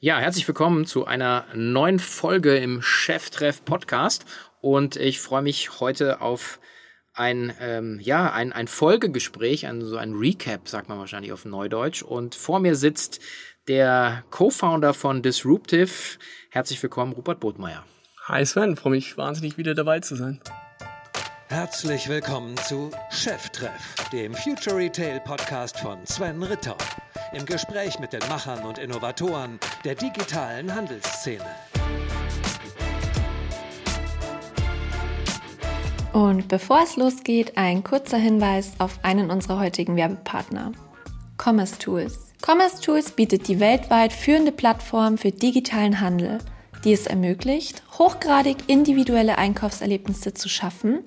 Ja, herzlich willkommen zu einer neuen Folge im Cheftreff Podcast und ich freue mich heute auf ein, ähm, ja, ein, ein Folgegespräch, ein, so ein Recap, sagt man wahrscheinlich auf Neudeutsch. Und vor mir sitzt der Co-Founder von Disruptive. Herzlich willkommen, Rupert Botmeier. Hi Sven, freue mich wahnsinnig wieder dabei zu sein. Herzlich willkommen zu Cheftreff, dem Future Retail Podcast von Sven Ritter. Im Gespräch mit den Machern und Innovatoren der digitalen Handelsszene. Und bevor es losgeht, ein kurzer Hinweis auf einen unserer heutigen Werbepartner. Commerce Tools. Commerce Tools bietet die weltweit führende Plattform für digitalen Handel – die es ermöglicht, hochgradig individuelle Einkaufserlebnisse zu schaffen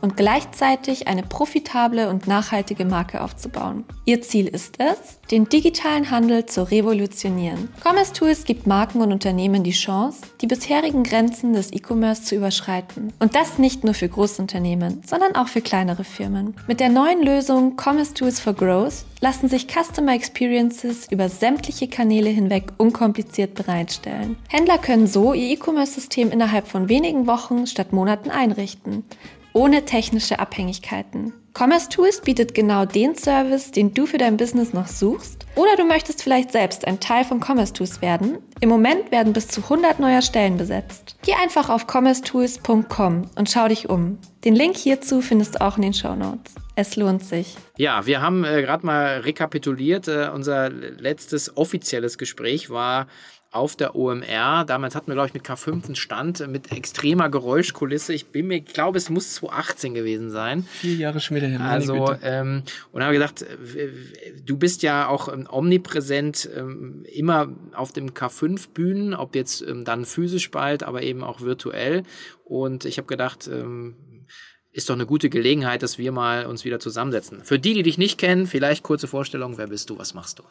und gleichzeitig eine profitable und nachhaltige Marke aufzubauen. Ihr Ziel ist es, den digitalen Handel zu revolutionieren. Commerce Tools gibt Marken und Unternehmen die Chance, die bisherigen Grenzen des E-Commerce zu überschreiten. Und das nicht nur für Großunternehmen, sondern auch für kleinere Firmen. Mit der neuen Lösung Commerce Tools for Growth lassen sich Customer Experiences über sämtliche Kanäle hinweg unkompliziert bereitstellen. Händler können so ihr E-Commerce-System innerhalb von wenigen Wochen statt Monaten einrichten, ohne technische Abhängigkeiten. Commerce Tools bietet genau den Service, den du für dein Business noch suchst. Oder du möchtest vielleicht selbst ein Teil von Commerce Tools werden. Im Moment werden bis zu 100 neuer Stellen besetzt. Geh einfach auf commercetools.com und schau dich um. Den Link hierzu findest du auch in den Show Notes. Es lohnt sich. Ja, wir haben äh, gerade mal rekapituliert. Äh, unser letztes offizielles Gespräch war auf der OMR. Damals hatten wir, glaube ich, mit K5 einen Stand mit extremer Geräuschkulisse. Ich bin mir, glaube, es muss 2018 gewesen sein. Vier Jahre später. Her, also, ähm, und habe gedacht, du bist ja auch ähm, omnipräsent ähm, immer auf dem K5-Bühnen, ob jetzt ähm, dann physisch bald, aber eben auch virtuell. Und ich habe gedacht, ähm, ist doch eine gute Gelegenheit, dass wir mal uns wieder zusammensetzen. Für die, die dich nicht kennen, vielleicht kurze Vorstellung, wer bist du, was machst du?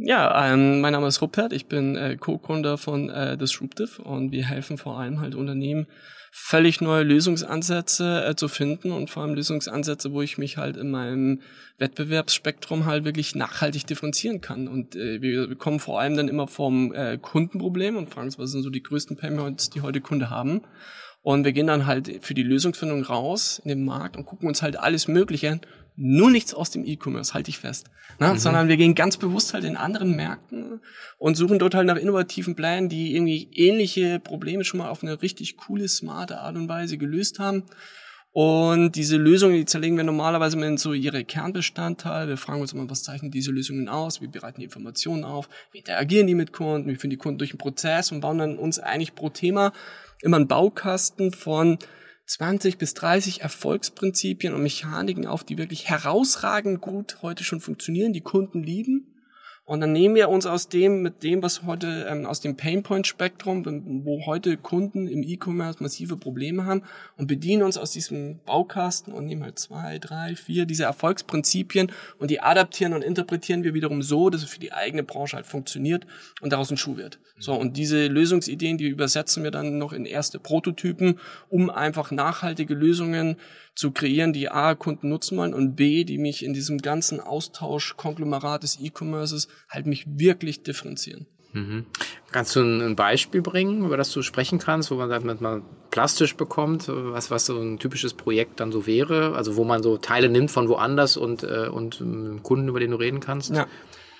Ja, ähm, mein Name ist Rupert, ich bin äh, Co-Gründer von äh, Disruptive und wir helfen vor allem halt Unternehmen, völlig neue Lösungsansätze äh, zu finden und vor allem Lösungsansätze, wo ich mich halt in meinem Wettbewerbsspektrum halt wirklich nachhaltig differenzieren kann. Und äh, wir, kommen vor allem dann immer vom äh, Kundenproblem und fragen uns, was sind so die größten Painpoints, die heute Kunde haben. Und wir gehen dann halt für die Lösungsfindung raus in den Markt und gucken uns halt alles Mögliche an nur nichts aus dem E-Commerce, halte ich fest. Ne? Mhm. Sondern wir gehen ganz bewusst halt in anderen Märkten und suchen dort halt nach innovativen Plänen, die irgendwie ähnliche Probleme schon mal auf eine richtig coole, smarte Art und Weise gelöst haben. Und diese Lösungen, die zerlegen wir normalerweise mal in so ihre Kernbestandteile. Wir fragen uns immer, was zeichnen diese Lösungen aus? Wir bereiten die Informationen auf? Wie interagieren die mit Kunden? Wie führen die Kunden durch den Prozess? Und bauen dann uns eigentlich pro Thema immer einen Baukasten von 20 bis 30 Erfolgsprinzipien und Mechaniken auf, die wirklich herausragend gut heute schon funktionieren, die Kunden lieben und dann nehmen wir uns aus dem, mit dem, was heute ähm, aus dem Painpoint-Spektrum, wo heute Kunden im E-Commerce massive Probleme haben und bedienen uns aus diesem Baukasten und nehmen halt zwei, drei, vier diese Erfolgsprinzipien und die adaptieren und interpretieren wir wiederum so, dass es für die eigene Branche halt funktioniert und daraus ein Schuh wird. So, und diese Lösungsideen, die übersetzen wir dann noch in erste Prototypen, um einfach nachhaltige Lösungen zu kreieren, die A, Kunden nutzen wollen und B, die mich in diesem ganzen Austausch, Konglomerat des E-Commerces halt mich wirklich differenzieren. Mhm. Kannst du ein Beispiel bringen, über das du sprechen kannst, wo man das mal plastisch bekommt, was, was so ein typisches Projekt dann so wäre? Also wo man so Teile nimmt von woanders und, äh, und ähm, Kunden, über den du reden kannst? Ja.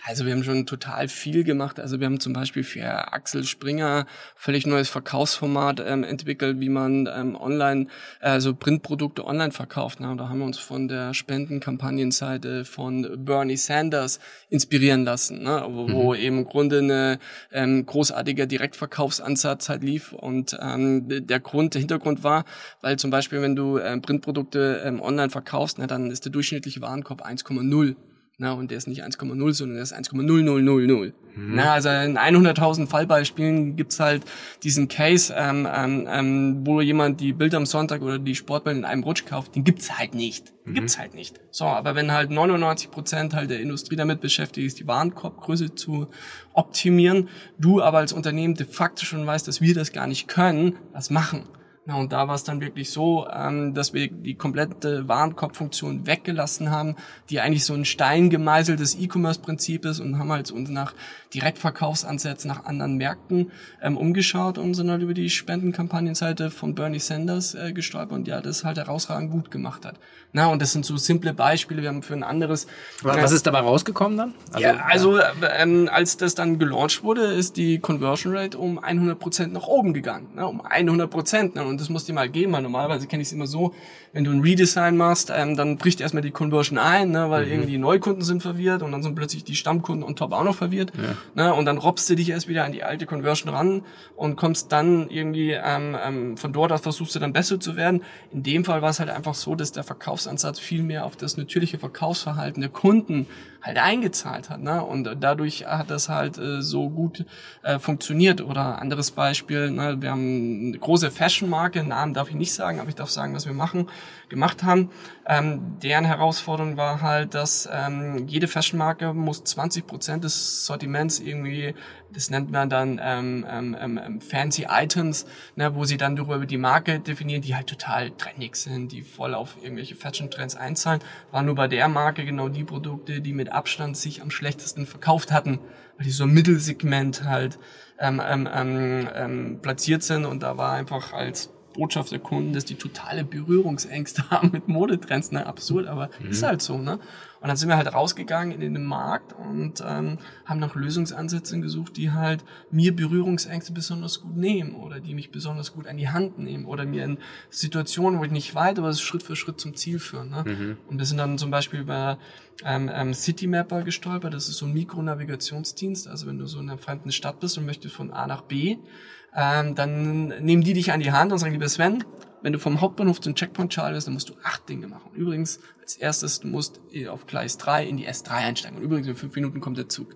Also wir haben schon total viel gemacht. Also wir haben zum Beispiel für Axel Springer völlig neues Verkaufsformat ähm, entwickelt, wie man ähm, online, also Printprodukte online verkauft. Na, da haben wir uns von der Spendenkampagnenseite von Bernie Sanders inspirieren lassen, ne? wo, wo mhm. eben im Grunde eine ähm, großartiger Direktverkaufsansatz halt lief. Und ähm, der Grund, der Hintergrund war, weil zum Beispiel, wenn du ähm, Printprodukte ähm, online verkaufst, na, dann ist der durchschnittliche Warenkorb 1,0 na, und der ist nicht 1,0, sondern der ist 1,0000. Mhm. Na, also in 100.000 Fallbeispielen gibt's halt diesen Case, ähm, ähm, ähm, wo jemand die Bilder am Sonntag oder die Sportbälle in einem Rutsch kauft, den gibt's halt nicht. Den mhm. gibt's halt nicht. So, aber wenn halt 99 Prozent halt der Industrie damit beschäftigt ist, die Warenkorbgröße zu optimieren, du aber als Unternehmen de facto schon weißt, dass wir das gar nicht können, was machen? Na, und da war es dann wirklich so, ähm, dass wir die komplette Warenkorbfunktion weggelassen haben, die eigentlich so ein Stein gemeißeltes E-Commerce-Prinzip ist und haben halt uns nach Direktverkaufsansätzen nach anderen Märkten ähm, umgeschaut und sind halt über die Spendenkampagnenseite von Bernie Sanders äh, gestolpert und ja, das halt herausragend gut gemacht hat. Na, und das sind so simple Beispiele. Wir haben für ein anderes. Was, ist dabei rausgekommen dann? Also, ja, also ähm, als das dann gelauncht wurde, ist die Conversion Rate um 100 Prozent nach oben gegangen. Ne, um 100 Prozent. Ne, und das muss dir mal geben, weil normalerweise kenne ich es immer so, wenn du ein Redesign machst, ähm, dann bricht erstmal die Conversion ein, ne, weil mhm. irgendwie die Neukunden sind verwirrt und dann sind plötzlich die Stammkunden on top auch noch verwirrt. Ja. Ne, und dann robbst du dich erst wieder an die alte Conversion ran und kommst dann irgendwie ähm, ähm, von dort aus versuchst du dann besser zu werden. In dem Fall war es halt einfach so, dass der Verkaufsansatz viel mehr auf das natürliche Verkaufsverhalten der Kunden halt eingezahlt hat. Ne? Und dadurch hat das halt äh, so gut äh, funktioniert. Oder anderes Beispiel, ne? wir haben eine große Fashion-Marke, Namen darf ich nicht sagen, aber ich darf sagen, was wir machen, gemacht haben. Ähm, deren Herausforderung war halt, dass ähm, jede Fashion-Marke muss 20 Prozent des Sortiments irgendwie, das nennt man dann ähm, ähm, ähm, ähm, Fancy Items, ne, wo sie dann darüber die Marke definieren, die halt total trendig sind, die voll auf irgendwelche Fashion-Trends einzahlen. War nur bei der Marke genau die Produkte, die mit Abstand sich am schlechtesten verkauft hatten, weil die so im Mittelsegment halt ähm, ähm, ähm, ähm, platziert sind und da war einfach als Botschaft der Kunden, dass die totale Berührungsängste haben mit Modetrends. Ne? Absurd, aber mhm. ist halt so. Ne? Und dann sind wir halt rausgegangen in den Markt und ähm, haben nach Lösungsansätzen gesucht, die halt mir Berührungsängste besonders gut nehmen oder die mich besonders gut an die Hand nehmen oder mir in Situationen, wo ich nicht weit, aber Schritt für Schritt zum Ziel führen. Ne? Mhm. Und wir sind dann zum Beispiel über ähm, ähm, Citymapper gestolpert. Das ist so ein Mikronavigationsdienst. Also wenn du so in einer fremden Stadt bist und möchtest von A nach B, ähm, dann nehmen die dich an die Hand und sagen, lieber Sven, wenn du vom Hauptbahnhof zum Checkpoint schaltest, dann musst du acht Dinge machen. Übrigens, als erstes, du musst auf Gleis 3 in die S3 einsteigen. Und übrigens, in fünf Minuten kommt der Zug.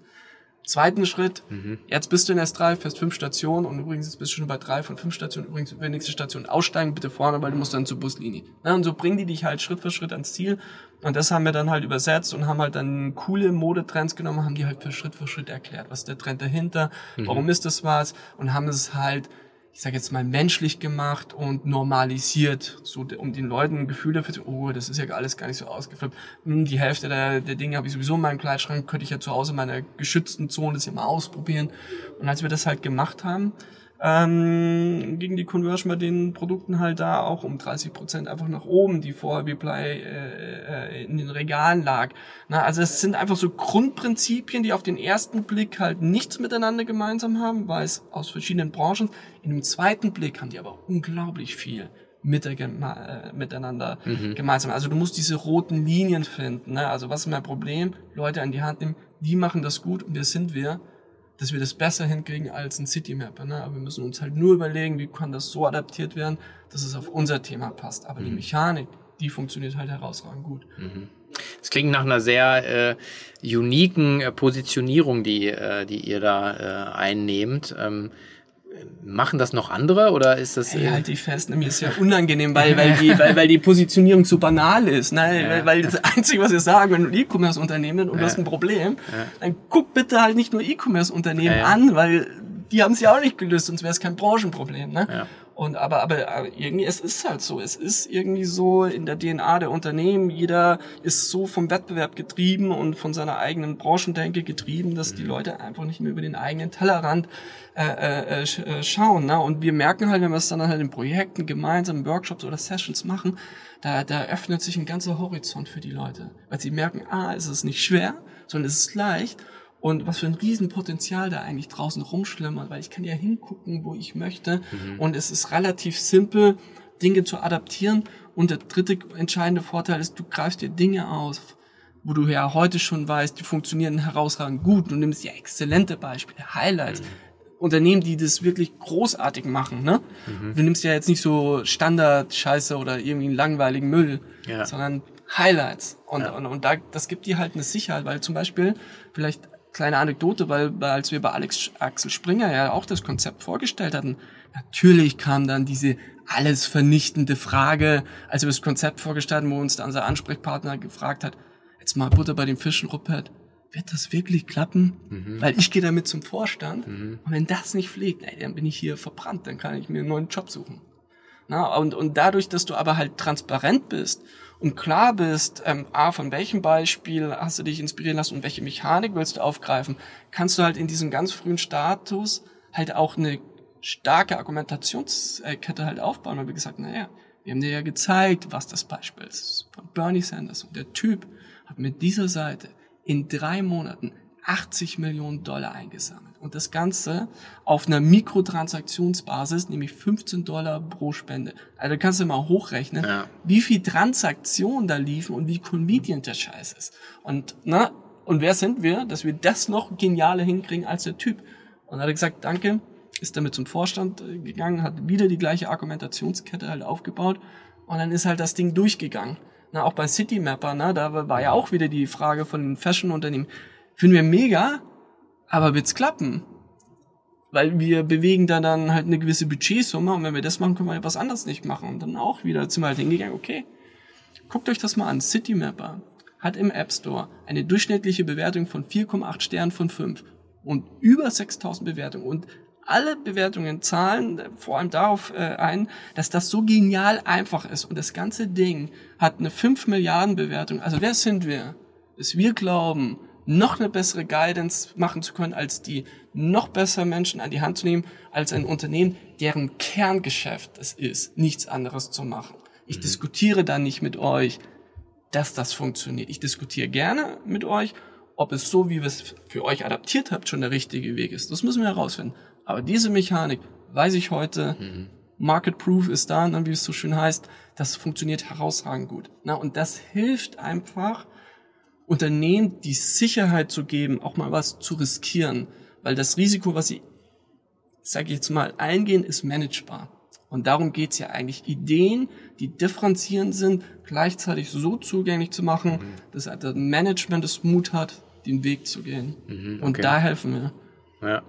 Zweiten Schritt, mhm. jetzt bist du in S3, fährst fünf Stationen und übrigens jetzt bist du schon bei drei von fünf Stationen. Übrigens, über die nächste Station aussteigen, bitte vorne, weil du musst dann zur Buslinie. Ja, und so bringen die dich halt Schritt für Schritt ans Ziel. Und das haben wir dann halt übersetzt und haben halt dann coole Modetrends genommen, haben die halt für Schritt für Schritt erklärt. Was ist der Trend dahinter? Mhm. Warum ist das was? Und haben es halt ich sage jetzt mal, menschlich gemacht und normalisiert, so um den Leuten ein Gefühl dafür zu, oh, das ist ja alles gar nicht so ausgeflippt. Hm, die Hälfte der, der Dinge habe ich sowieso in meinem Kleiderschrank, könnte ich ja zu Hause in meiner geschützten Zone das ja mal ausprobieren. Und als wir das halt gemacht haben, ähm, ging die Conversion bei den Produkten halt da auch um 30 Prozent einfach nach oben, die vorher wie Blei äh, in den Regalen lag. Na, also es sind einfach so Grundprinzipien, die auf den ersten Blick halt nichts miteinander gemeinsam haben, weil es aus verschiedenen Branchen. In dem zweiten Blick haben die aber unglaublich viel äh, miteinander mhm. gemeinsam. Also du musst diese roten Linien finden. Ne? Also was ist mein Problem? Leute an die Hand nehmen, die machen das gut und wer sind wir? Dass wir das besser hinkriegen als ein Citymapper. Ne? Aber wir müssen uns halt nur überlegen, wie kann das so adaptiert werden, dass es auf unser Thema passt. Aber mhm. die Mechanik, die funktioniert halt herausragend gut. Mhm. Das klingt nach einer sehr äh, uniken äh, Positionierung, die, äh, die ihr da äh, einnehmt. Ähm, Machen das noch andere oder ist das? Hey, halt dich fest, mir ist ja unangenehm, weil, weil, die, weil, weil die Positionierung so banal ist. Ne? Ja. Weil, weil das Einzige, was wir sagen, wenn du ein E-Commerce-Unternehmen und ja. du hast ein Problem, ja. dann guck bitte halt nicht nur E-Commerce-Unternehmen an, weil die haben es ja auch nicht gelöst, sonst wäre es kein Branchenproblem. Ne? Ja. Und aber, aber, aber irgendwie, es ist halt so. Es ist irgendwie so in der DNA der Unternehmen. Jeder ist so vom Wettbewerb getrieben und von seiner eigenen Branchendenke getrieben, dass die mhm. Leute einfach nicht mehr über den eigenen Tellerrand äh, äh, äh, schauen. Ne? Und wir merken halt, wenn wir es dann halt in Projekten, gemeinsam Workshops oder Sessions machen, da, da öffnet sich ein ganzer Horizont für die Leute. Weil sie merken, ah, es ist nicht schwer, sondern es ist leicht und was für ein Riesenpotenzial da eigentlich draußen rumschlimmert, weil ich kann ja hingucken, wo ich möchte mhm. und es ist relativ simpel, Dinge zu adaptieren und der dritte entscheidende Vorteil ist, du greifst dir Dinge aus, wo du ja heute schon weißt, die funktionieren herausragend gut. Du nimmst ja exzellente Beispiele, Highlights, mhm. Unternehmen, die das wirklich großartig machen, ne? Mhm. Du nimmst ja jetzt nicht so Standard-Scheiße oder irgendwie einen langweiligen Müll, ja. sondern Highlights. Und, ja. und, und da, das gibt dir halt eine Sicherheit, weil zum Beispiel, vielleicht kleine Anekdote, weil, weil als wir bei Alex Axel Springer ja auch das Konzept vorgestellt hatten, natürlich kam dann diese alles vernichtende Frage, als wir das Konzept vorgestellt haben, wo uns dann unser Ansprechpartner gefragt hat, jetzt mal Butter bei den Fischen, Rupert, wird das wirklich klappen? Mhm. Weil ich gehe damit zum Vorstand mhm. und wenn das nicht fliegt, ey, dann bin ich hier verbrannt, dann kann ich mir einen neuen Job suchen. Na, und, und dadurch, dass du aber halt transparent bist und klar bist, ähm, A, von welchem Beispiel hast du dich inspirieren lassen und welche Mechanik willst du aufgreifen, kannst du halt in diesem ganz frühen Status halt auch eine starke Argumentationskette halt aufbauen. Und wie gesagt, naja, wir haben dir ja gezeigt, was das Beispiel ist von Bernie Sanders. Und der Typ hat mit dieser Seite in drei Monaten 80 Millionen Dollar eingesammelt. Und das Ganze auf einer Mikrotransaktionsbasis, nämlich 15 Dollar pro Spende. Also kannst du mal hochrechnen, ja. wie viel Transaktionen da liefen und wie convenient der Scheiß ist. Und, na, und wer sind wir, dass wir das noch genialer hinkriegen als der Typ? Und er hat gesagt, danke, ist damit zum Vorstand äh, gegangen, hat wieder die gleiche Argumentationskette halt aufgebaut und dann ist halt das Ding durchgegangen. Na, auch bei Citymapper, ne, da war ja auch wieder die Frage von den Fashion-Unternehmen. Finden wir mega, aber wird's klappen? Weil wir bewegen da dann halt eine gewisse Budgetsumme und wenn wir das machen, können wir ja was anderes nicht machen. Und dann auch wieder sind wir halt hingegangen, okay, guckt euch das mal an. Citymapper hat im App Store eine durchschnittliche Bewertung von 4,8 Sternen von 5 und über 6000 Bewertungen und alle Bewertungen zahlen vor allem darauf äh, ein, dass das so genial einfach ist und das ganze Ding hat eine 5 Milliarden Bewertung. Also wer sind wir? Dass wir glauben, noch eine bessere Guidance machen zu können, als die noch besser Menschen an die Hand zu nehmen, als ein Unternehmen, deren Kerngeschäft es ist, nichts anderes zu machen. Ich mhm. diskutiere da nicht mit euch, dass das funktioniert. Ich diskutiere gerne mit euch, ob es so, wie wir es für euch adaptiert habt, schon der richtige Weg ist. Das müssen wir herausfinden. Aber diese Mechanik, weiß ich heute, mhm. Market Proof ist da, wie es so schön heißt, das funktioniert herausragend gut. Na, und das hilft einfach, Unternehmen die Sicherheit zu geben, auch mal was zu riskieren. Weil das Risiko, was sie, sage ich jetzt mal, eingehen, ist managebar. Und darum geht's ja eigentlich, Ideen, die differenzierend sind, gleichzeitig so zugänglich zu machen, mhm. dass das Management es Mut hat, den Weg zu gehen. Mhm, okay. Und da helfen wir. Ja.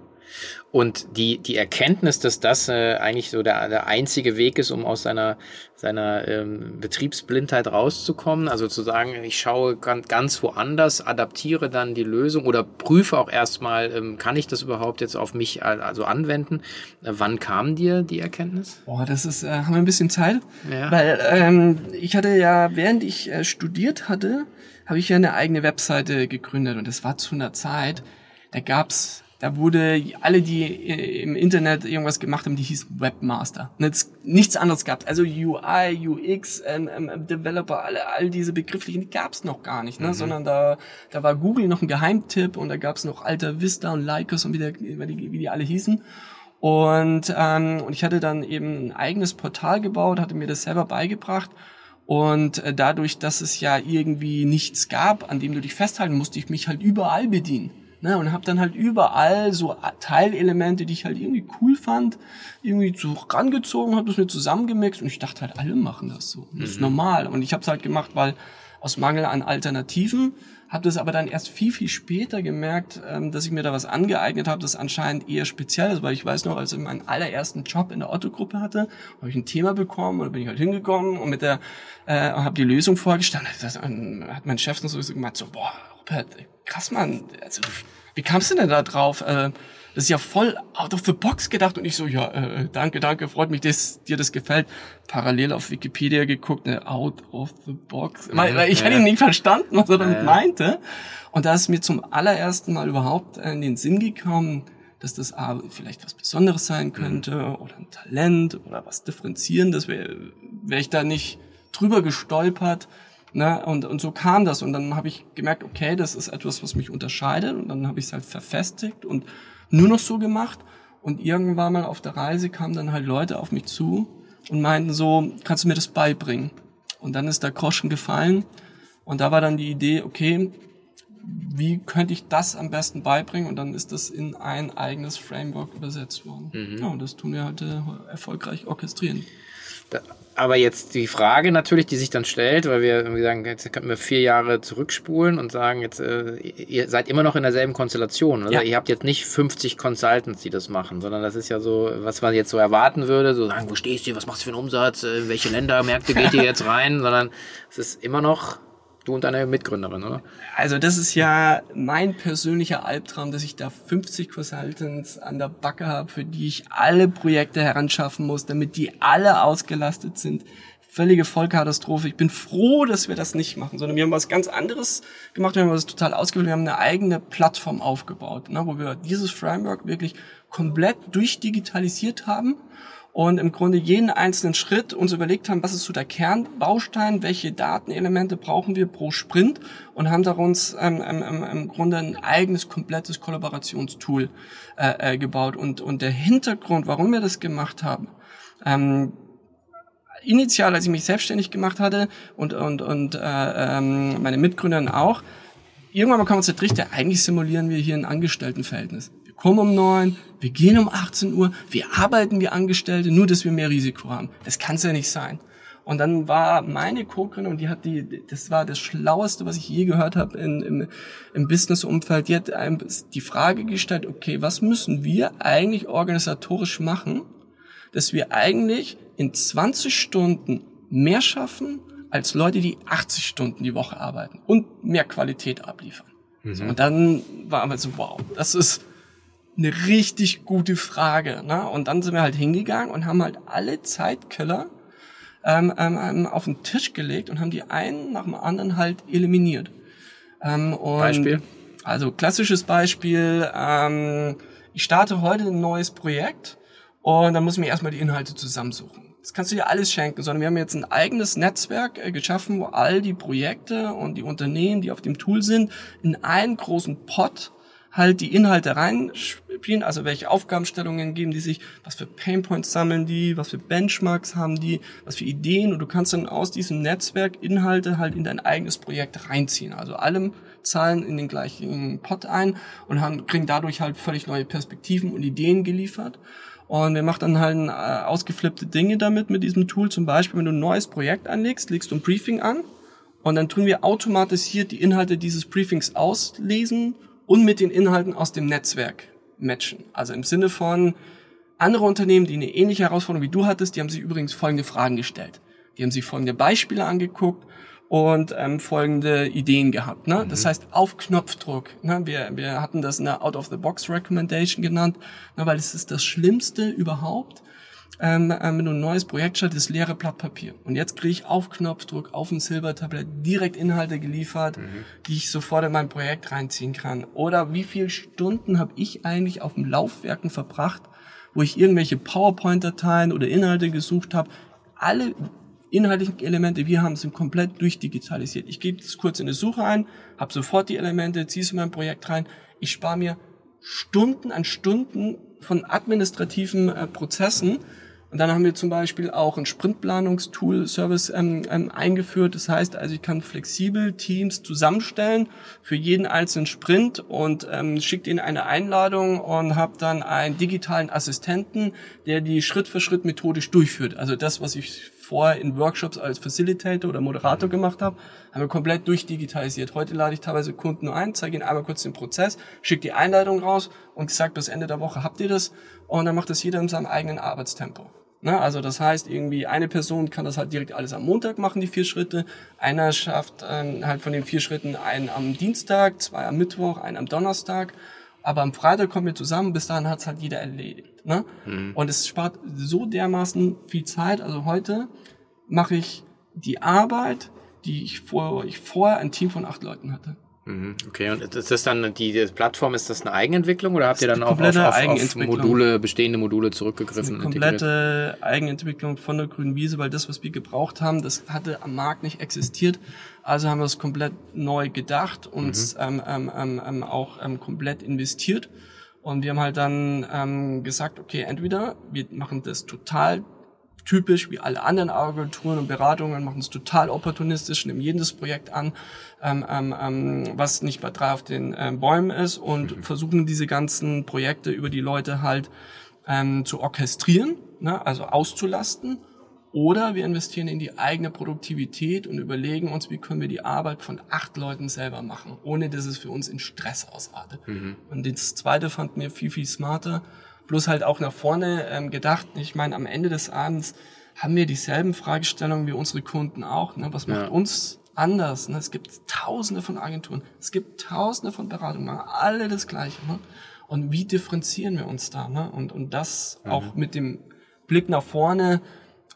Und die, die Erkenntnis, dass das äh, eigentlich so der, der einzige Weg ist, um aus seiner, seiner ähm, Betriebsblindheit rauszukommen, also zu sagen, ich schaue ganz, woanders, adaptiere dann die Lösung oder prüfe auch erstmal, ähm, kann ich das überhaupt jetzt auf mich also anwenden? Äh, wann kam dir die Erkenntnis? Boah, das ist, äh, haben wir ein bisschen Zeit? Ja. Weil ähm, ich hatte ja, während ich äh, studiert hatte, habe ich ja eine eigene Webseite gegründet und das war zu einer Zeit, da gab's da wurde alle, die äh, im Internet irgendwas gemacht haben, die hieß Webmaster. nichts anderes gab Also UI, UX, ähm, ähm, Developer, alle, all diese Begrifflichen, die gab es noch gar nicht, ne? Mhm. sondern da, da war Google noch ein Geheimtipp und da gab es noch Alter Vista und Lycos und wie, der, wie, die, wie die alle hießen. Und, ähm, und ich hatte dann eben ein eigenes Portal gebaut, hatte mir das selber beigebracht und äh, dadurch, dass es ja irgendwie nichts gab, an dem du dich festhalten musst, ich mich halt überall bedienen. Ne, und habe dann halt überall so Teilelemente, die ich halt irgendwie cool fand, irgendwie so rangezogen, habe das mir zusammengemixt und ich dachte halt, alle machen das so. Das ist mhm. normal. Und ich habe es halt gemacht, weil aus Mangel an Alternativen, habe das aber dann erst viel, viel später gemerkt, ähm, dass ich mir da was angeeignet habe, das anscheinend eher speziell ist, weil ich weiß noch, als ich meinen allerersten Job in der Otto-Gruppe hatte, habe ich ein Thema bekommen dann bin ich halt hingekommen und mit der, äh, habe die Lösung vorgestanden. Das, hat mein Chef so gemacht, so, boah, Robert, krass, Mann, also, wie kamst du denn da drauf? Äh, das ist ja voll out of the box gedacht und ich so, ja, äh, danke, danke, freut mich, dass dir das gefällt. Parallel auf Wikipedia geguckt, ne, out of the box. Ja, weil, ich ja. hatte ihn nicht verstanden, was er damit ja. meinte. Und da ist mir zum allerersten Mal überhaupt in den Sinn gekommen, dass das A, vielleicht was Besonderes sein könnte mhm. oder ein Talent oder was Differenzierendes, wäre wär ich da nicht drüber gestolpert. Ne? Und, und so kam das. Und dann habe ich gemerkt, okay, das ist etwas, was mich unterscheidet. Und dann habe ich es halt verfestigt und nur noch so gemacht. Und irgendwann mal auf der Reise kamen dann halt Leute auf mich zu und meinten so, kannst du mir das beibringen? Und dann ist der Groschen gefallen. Und da war dann die Idee, okay, wie könnte ich das am besten beibringen? Und dann ist das in ein eigenes Framework übersetzt worden. Mhm. Ja, und das tun wir heute erfolgreich orchestrieren. Aber jetzt die Frage natürlich, die sich dann stellt, weil wir irgendwie sagen, jetzt könnten wir vier Jahre zurückspulen und sagen, jetzt äh, ihr seid immer noch in derselben Konstellation. Also ja. ihr habt jetzt nicht 50 Consultants, die das machen, sondern das ist ja so, was man jetzt so erwarten würde, so sagen, wo stehst du, was machst du für einen Umsatz, in welche Länder, Märkte geht ihr jetzt rein, sondern es ist immer noch Du und deine Mitgründerin, oder? Also das ist ja mein persönlicher Albtraum, dass ich da 50 Consultants an der Backe habe, für die ich alle Projekte heranschaffen muss, damit die alle ausgelastet sind. Völlige Vollkatastrophe. Ich bin froh, dass wir das nicht machen, sondern wir haben was ganz anderes gemacht. Wir haben was total ausgewählt. Wir haben eine eigene Plattform aufgebaut, ne, wo wir dieses Framework wirklich komplett durchdigitalisiert haben und im Grunde jeden einzelnen Schritt uns überlegt haben, was ist so der Kernbaustein, welche Datenelemente brauchen wir pro Sprint und haben daraus ähm, ähm, im Grunde ein eigenes, komplettes Kollaborationstool äh, äh, gebaut. Und, und der Hintergrund, warum wir das gemacht haben, ähm, initial, als ich mich selbstständig gemacht hatte und, und, und äh, ähm, meine Mitgründerin auch, irgendwann mal kam uns der Trichter, eigentlich simulieren wir hier ein Angestelltenverhältnis kommen um neun, wir gehen um 18 Uhr, wir arbeiten wie Angestellte, nur dass wir mehr Risiko haben. Das kann es ja nicht sein. Und dann war meine Co-Gründerin, die hat die, das war das Schlaueste, was ich je gehört habe in, im, im Business-Umfeld. Die hat einem die Frage gestellt, okay, was müssen wir eigentlich organisatorisch machen, dass wir eigentlich in 20 Stunden mehr schaffen, als Leute, die 80 Stunden die Woche arbeiten und mehr Qualität abliefern. Mhm. So, und dann war wir so, wow, das ist, eine richtig gute Frage. Ne? Und dann sind wir halt hingegangen und haben halt alle Zeitkeller ähm, ähm, ähm, auf den Tisch gelegt und haben die einen nach dem anderen halt eliminiert. Ähm, Beispiel? Also klassisches Beispiel, ähm, ich starte heute ein neues Projekt und dann muss ich mir erstmal die Inhalte zusammensuchen. Das kannst du dir alles schenken, sondern wir haben jetzt ein eigenes Netzwerk äh, geschaffen, wo all die Projekte und die Unternehmen, die auf dem Tool sind, in einen großen Pot halt die Inhalte reinspielen, also welche Aufgabenstellungen geben die sich, was für Painpoints sammeln die, was für Benchmarks haben die, was für Ideen und du kannst dann aus diesem Netzwerk Inhalte halt in dein eigenes Projekt reinziehen. Also allem zahlen in den gleichen Pot ein und haben, kriegen dadurch halt völlig neue Perspektiven und Ideen geliefert. Und wir machen dann halt äh, ausgeflippte Dinge damit mit diesem Tool. Zum Beispiel, wenn du ein neues Projekt anlegst, legst du ein Briefing an und dann tun wir automatisiert die Inhalte dieses Briefings auslesen und mit den Inhalten aus dem Netzwerk matchen. Also im Sinne von andere Unternehmen, die eine ähnliche Herausforderung wie du hattest, die haben sich übrigens folgende Fragen gestellt. Die haben sich folgende Beispiele angeguckt und ähm, folgende Ideen gehabt. Ne? Mhm. Das heißt auf Knopfdruck. Ne? Wir, wir hatten das eine Out-of-the-Box-Recommendation genannt, ne? weil es ist das Schlimmste überhaupt, ähm, ähm, wenn du ein neues Projekt startest, leere Blatt Papier. Und jetzt kriege ich auf Knopfdruck, auf ein Silbertablett direkt Inhalte geliefert, mhm. die ich sofort in mein Projekt reinziehen kann. Oder wie viele Stunden habe ich eigentlich auf dem Laufwerken verbracht, wo ich irgendwelche PowerPoint-Dateien oder Inhalte gesucht habe. Alle inhaltlichen Elemente, wir haben, sind komplett durchdigitalisiert. Ich gebe das kurz in eine Suche ein, habe sofort die Elemente, ziehe es in mein Projekt rein. Ich spare mir Stunden an Stunden von administrativen äh, Prozessen, und dann haben wir zum Beispiel auch ein Sprintplanungstool-Service ähm, ähm, eingeführt. Das heißt also, ich kann flexibel Teams zusammenstellen für jeden einzelnen Sprint und ähm, schicke ihnen eine Einladung und habe dann einen digitalen Assistenten, der die Schritt für Schritt methodisch durchführt. Also das, was ich vorher in Workshops als Facilitator oder Moderator gemacht habe, haben wir komplett durchdigitalisiert. Heute lade ich teilweise Kunden nur ein, zeige ihnen einmal kurz den Prozess, schicke die Einladung raus und sage, bis Ende der Woche habt ihr das und dann macht das jeder in seinem eigenen Arbeitstempo. Ne? Also das heißt, irgendwie eine Person kann das halt direkt alles am Montag machen, die vier Schritte. Einer schafft ähm, halt von den vier Schritten einen am Dienstag, zwei am Mittwoch, einen am Donnerstag. Aber am Freitag kommen wir zusammen, bis dahin hat's halt jeder erledigt. Ne? Mhm. Und es spart so dermaßen viel Zeit. Also heute mache ich die Arbeit, die ich, vor, ich vorher ein Team von acht Leuten hatte. Mhm, okay, und ist das dann die, die Plattform, ist das eine Eigenentwicklung oder habt ihr dann auch auf, auf, auf Module, bestehende Module zurückgegriffen? Das ist eine komplette integriert? Eigenentwicklung von der grünen Wiese, weil das, was wir gebraucht haben, das hatte am Markt nicht existiert. Also haben wir es komplett neu gedacht und mhm. ähm, ähm, ähm, ähm, auch ähm, komplett investiert. Und wir haben halt dann ähm, gesagt, okay, entweder wir machen das total typisch wie alle anderen Agenturen und Beratungen, machen es total opportunistisch, nehmen jedes Projekt an, ähm, ähm, ähm, was nicht bei drei auf den ähm, Bäumen ist und mhm. versuchen diese ganzen Projekte über die Leute halt ähm, zu orchestrieren, ne, also auszulasten. Oder wir investieren in die eigene Produktivität und überlegen uns, wie können wir die Arbeit von acht Leuten selber machen, ohne dass es für uns in Stress ausartet. Mhm. Und das zweite fand mir viel, viel smarter bloß halt auch nach vorne ähm, gedacht. Ich meine, am Ende des Abends haben wir dieselben Fragestellungen wie unsere Kunden auch. Ne? Was macht ja. uns anders. Ne? Es gibt tausende von Agenturen, es gibt tausende von Beratungen, alle das Gleiche. Ne? Und wie differenzieren wir uns da? Ne? Und, und das mhm. auch mit dem Blick nach vorne,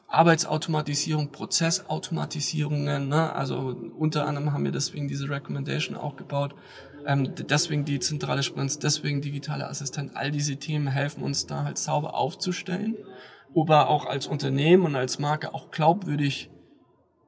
Arbeitsautomatisierung, Prozessautomatisierungen, ne? also unter anderem haben wir deswegen diese Recommendation auch gebaut, ähm, deswegen die zentrale Sprints, deswegen digitale Assistent, all diese Themen helfen uns da halt sauber aufzustellen, aber auch als Unternehmen und als Marke auch glaubwürdig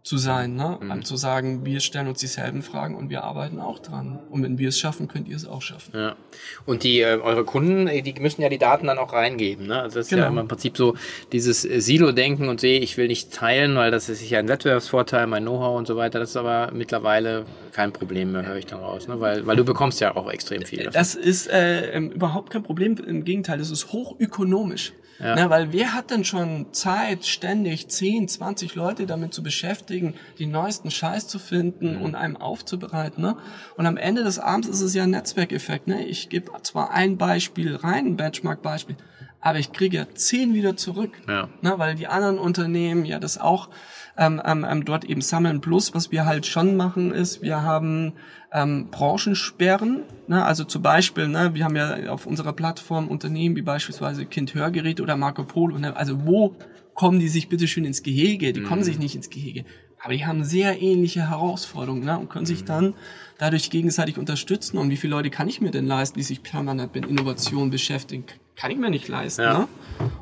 zu sein, ne? Mhm. Um, zu sagen, wir stellen uns dieselben Fragen und wir arbeiten auch dran. Und wenn wir es schaffen, könnt ihr es auch schaffen. Ja. Und die äh, eure Kunden, äh, die müssen ja die Daten dann auch reingeben. Ne? Also das ist genau. ja immer im Prinzip so dieses äh, Silo-Denken und sehe, ich will nicht teilen, weil das ist ja ein Wettbewerbsvorteil, mein Know-how und so weiter. Das ist aber mittlerweile kein Problem mehr, höre ich dann raus, ne? weil, weil du bekommst ja auch extrem viel. Davon. Das ist äh, ähm, überhaupt kein Problem. Im Gegenteil, das ist hochökonomisch. Ja. Na, weil wer hat denn schon Zeit, ständig 10, 20 Leute damit zu beschäftigen, die neuesten Scheiß zu finden mhm. und einem aufzubereiten. Ne? Und am Ende des Abends ist es ja ein Netzwerkeffekt. Ne? Ich gebe zwar ein Beispiel rein, ein Benchmark-Beispiel, aber ich kriege ja zehn wieder zurück, ja. ne? weil die anderen Unternehmen ja das auch ähm, ähm, ähm, dort eben sammeln. Plus, was wir halt schon machen, ist, wir haben ähm, Branchensperren. Ne? Also zum Beispiel, ne, wir haben ja auf unserer Plattform Unternehmen wie beispielsweise Kind Hörgeräte oder Marco Polo. Ne? Also wo kommen die sich bitte schön ins Gehege? Die mhm. kommen sich nicht ins Gehege. Aber die haben sehr ähnliche Herausforderungen ne? und können sich mhm. dann dadurch gegenseitig unterstützen. Und wie viele Leute kann ich mir denn leisten, die sich permanent mit Innovation beschäftigen? Kann ich mir nicht leisten. Ja. Ne?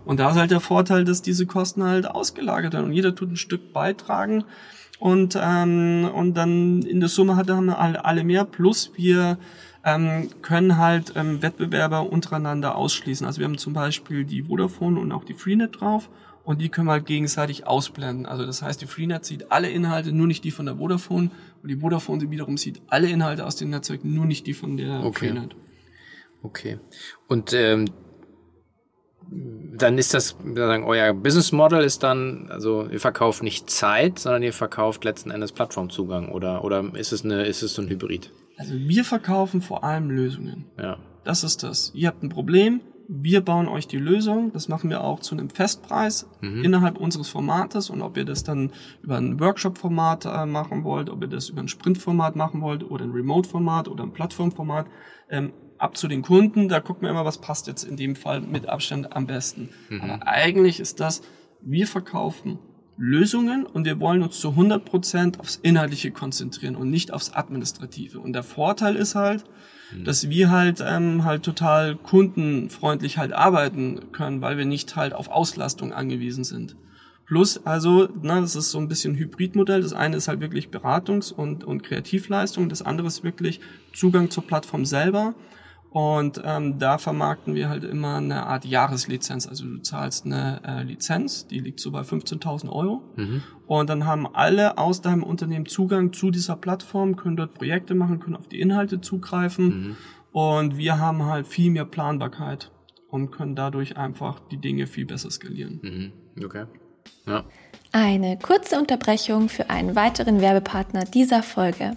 Und da ist halt der Vorteil, dass diese Kosten halt ausgelagert werden und jeder tut ein Stück beitragen. Und, ähm, und dann in der Summe hat, haben wir alle, alle mehr. Plus wir ähm, können halt ähm, Wettbewerber untereinander ausschließen. Also wir haben zum Beispiel die Vodafone und auch die Freenet drauf und die können wir halt gegenseitig ausblenden. Also das heißt, die Freenet sieht alle Inhalte, nur nicht die von der Vodafone und die Vodafone wiederum sieht alle Inhalte aus den Netzwerken, nur nicht die von der okay. Freenet. Okay. Und ähm, dann ist das, sagen, euer Business Model ist dann, also ihr verkauft nicht Zeit, sondern ihr verkauft letzten Endes Plattformzugang oder, oder ist es eine, ist es so ein Hybrid? Also wir verkaufen vor allem Lösungen. Ja. Das ist das. Ihr habt ein Problem, wir bauen euch die Lösung. Das machen wir auch zu einem Festpreis mhm. innerhalb unseres Formates. Und ob ihr das dann über ein Workshop-Format äh, machen wollt, ob ihr das über ein Sprint-Format machen wollt oder ein Remote-Format oder ein Plattform-Format, ähm, ab zu den Kunden. Da gucken wir immer, was passt jetzt in dem Fall mit Abstand am besten. Mhm. Aber eigentlich ist das, wir verkaufen Lösungen und wir wollen uns zu 100 Prozent aufs Inhaltliche konzentrieren und nicht aufs Administrative. Und der Vorteil ist halt, mhm. dass wir halt ähm, halt total kundenfreundlich halt arbeiten können, weil wir nicht halt auf Auslastung angewiesen sind. Plus, also, na, das ist so ein bisschen Hybridmodell. Das eine ist halt wirklich Beratungs- und, und Kreativleistung. Das andere ist wirklich Zugang zur Plattform selber. Und ähm, da vermarkten wir halt immer eine Art Jahreslizenz. Also du zahlst eine äh, Lizenz, die liegt so bei 15.000 Euro. Mhm. Und dann haben alle aus deinem Unternehmen Zugang zu dieser Plattform, können dort Projekte machen, können auf die Inhalte zugreifen. Mhm. Und wir haben halt viel mehr Planbarkeit und können dadurch einfach die Dinge viel besser skalieren. Mhm. Okay. Ja. Eine kurze Unterbrechung für einen weiteren Werbepartner dieser Folge.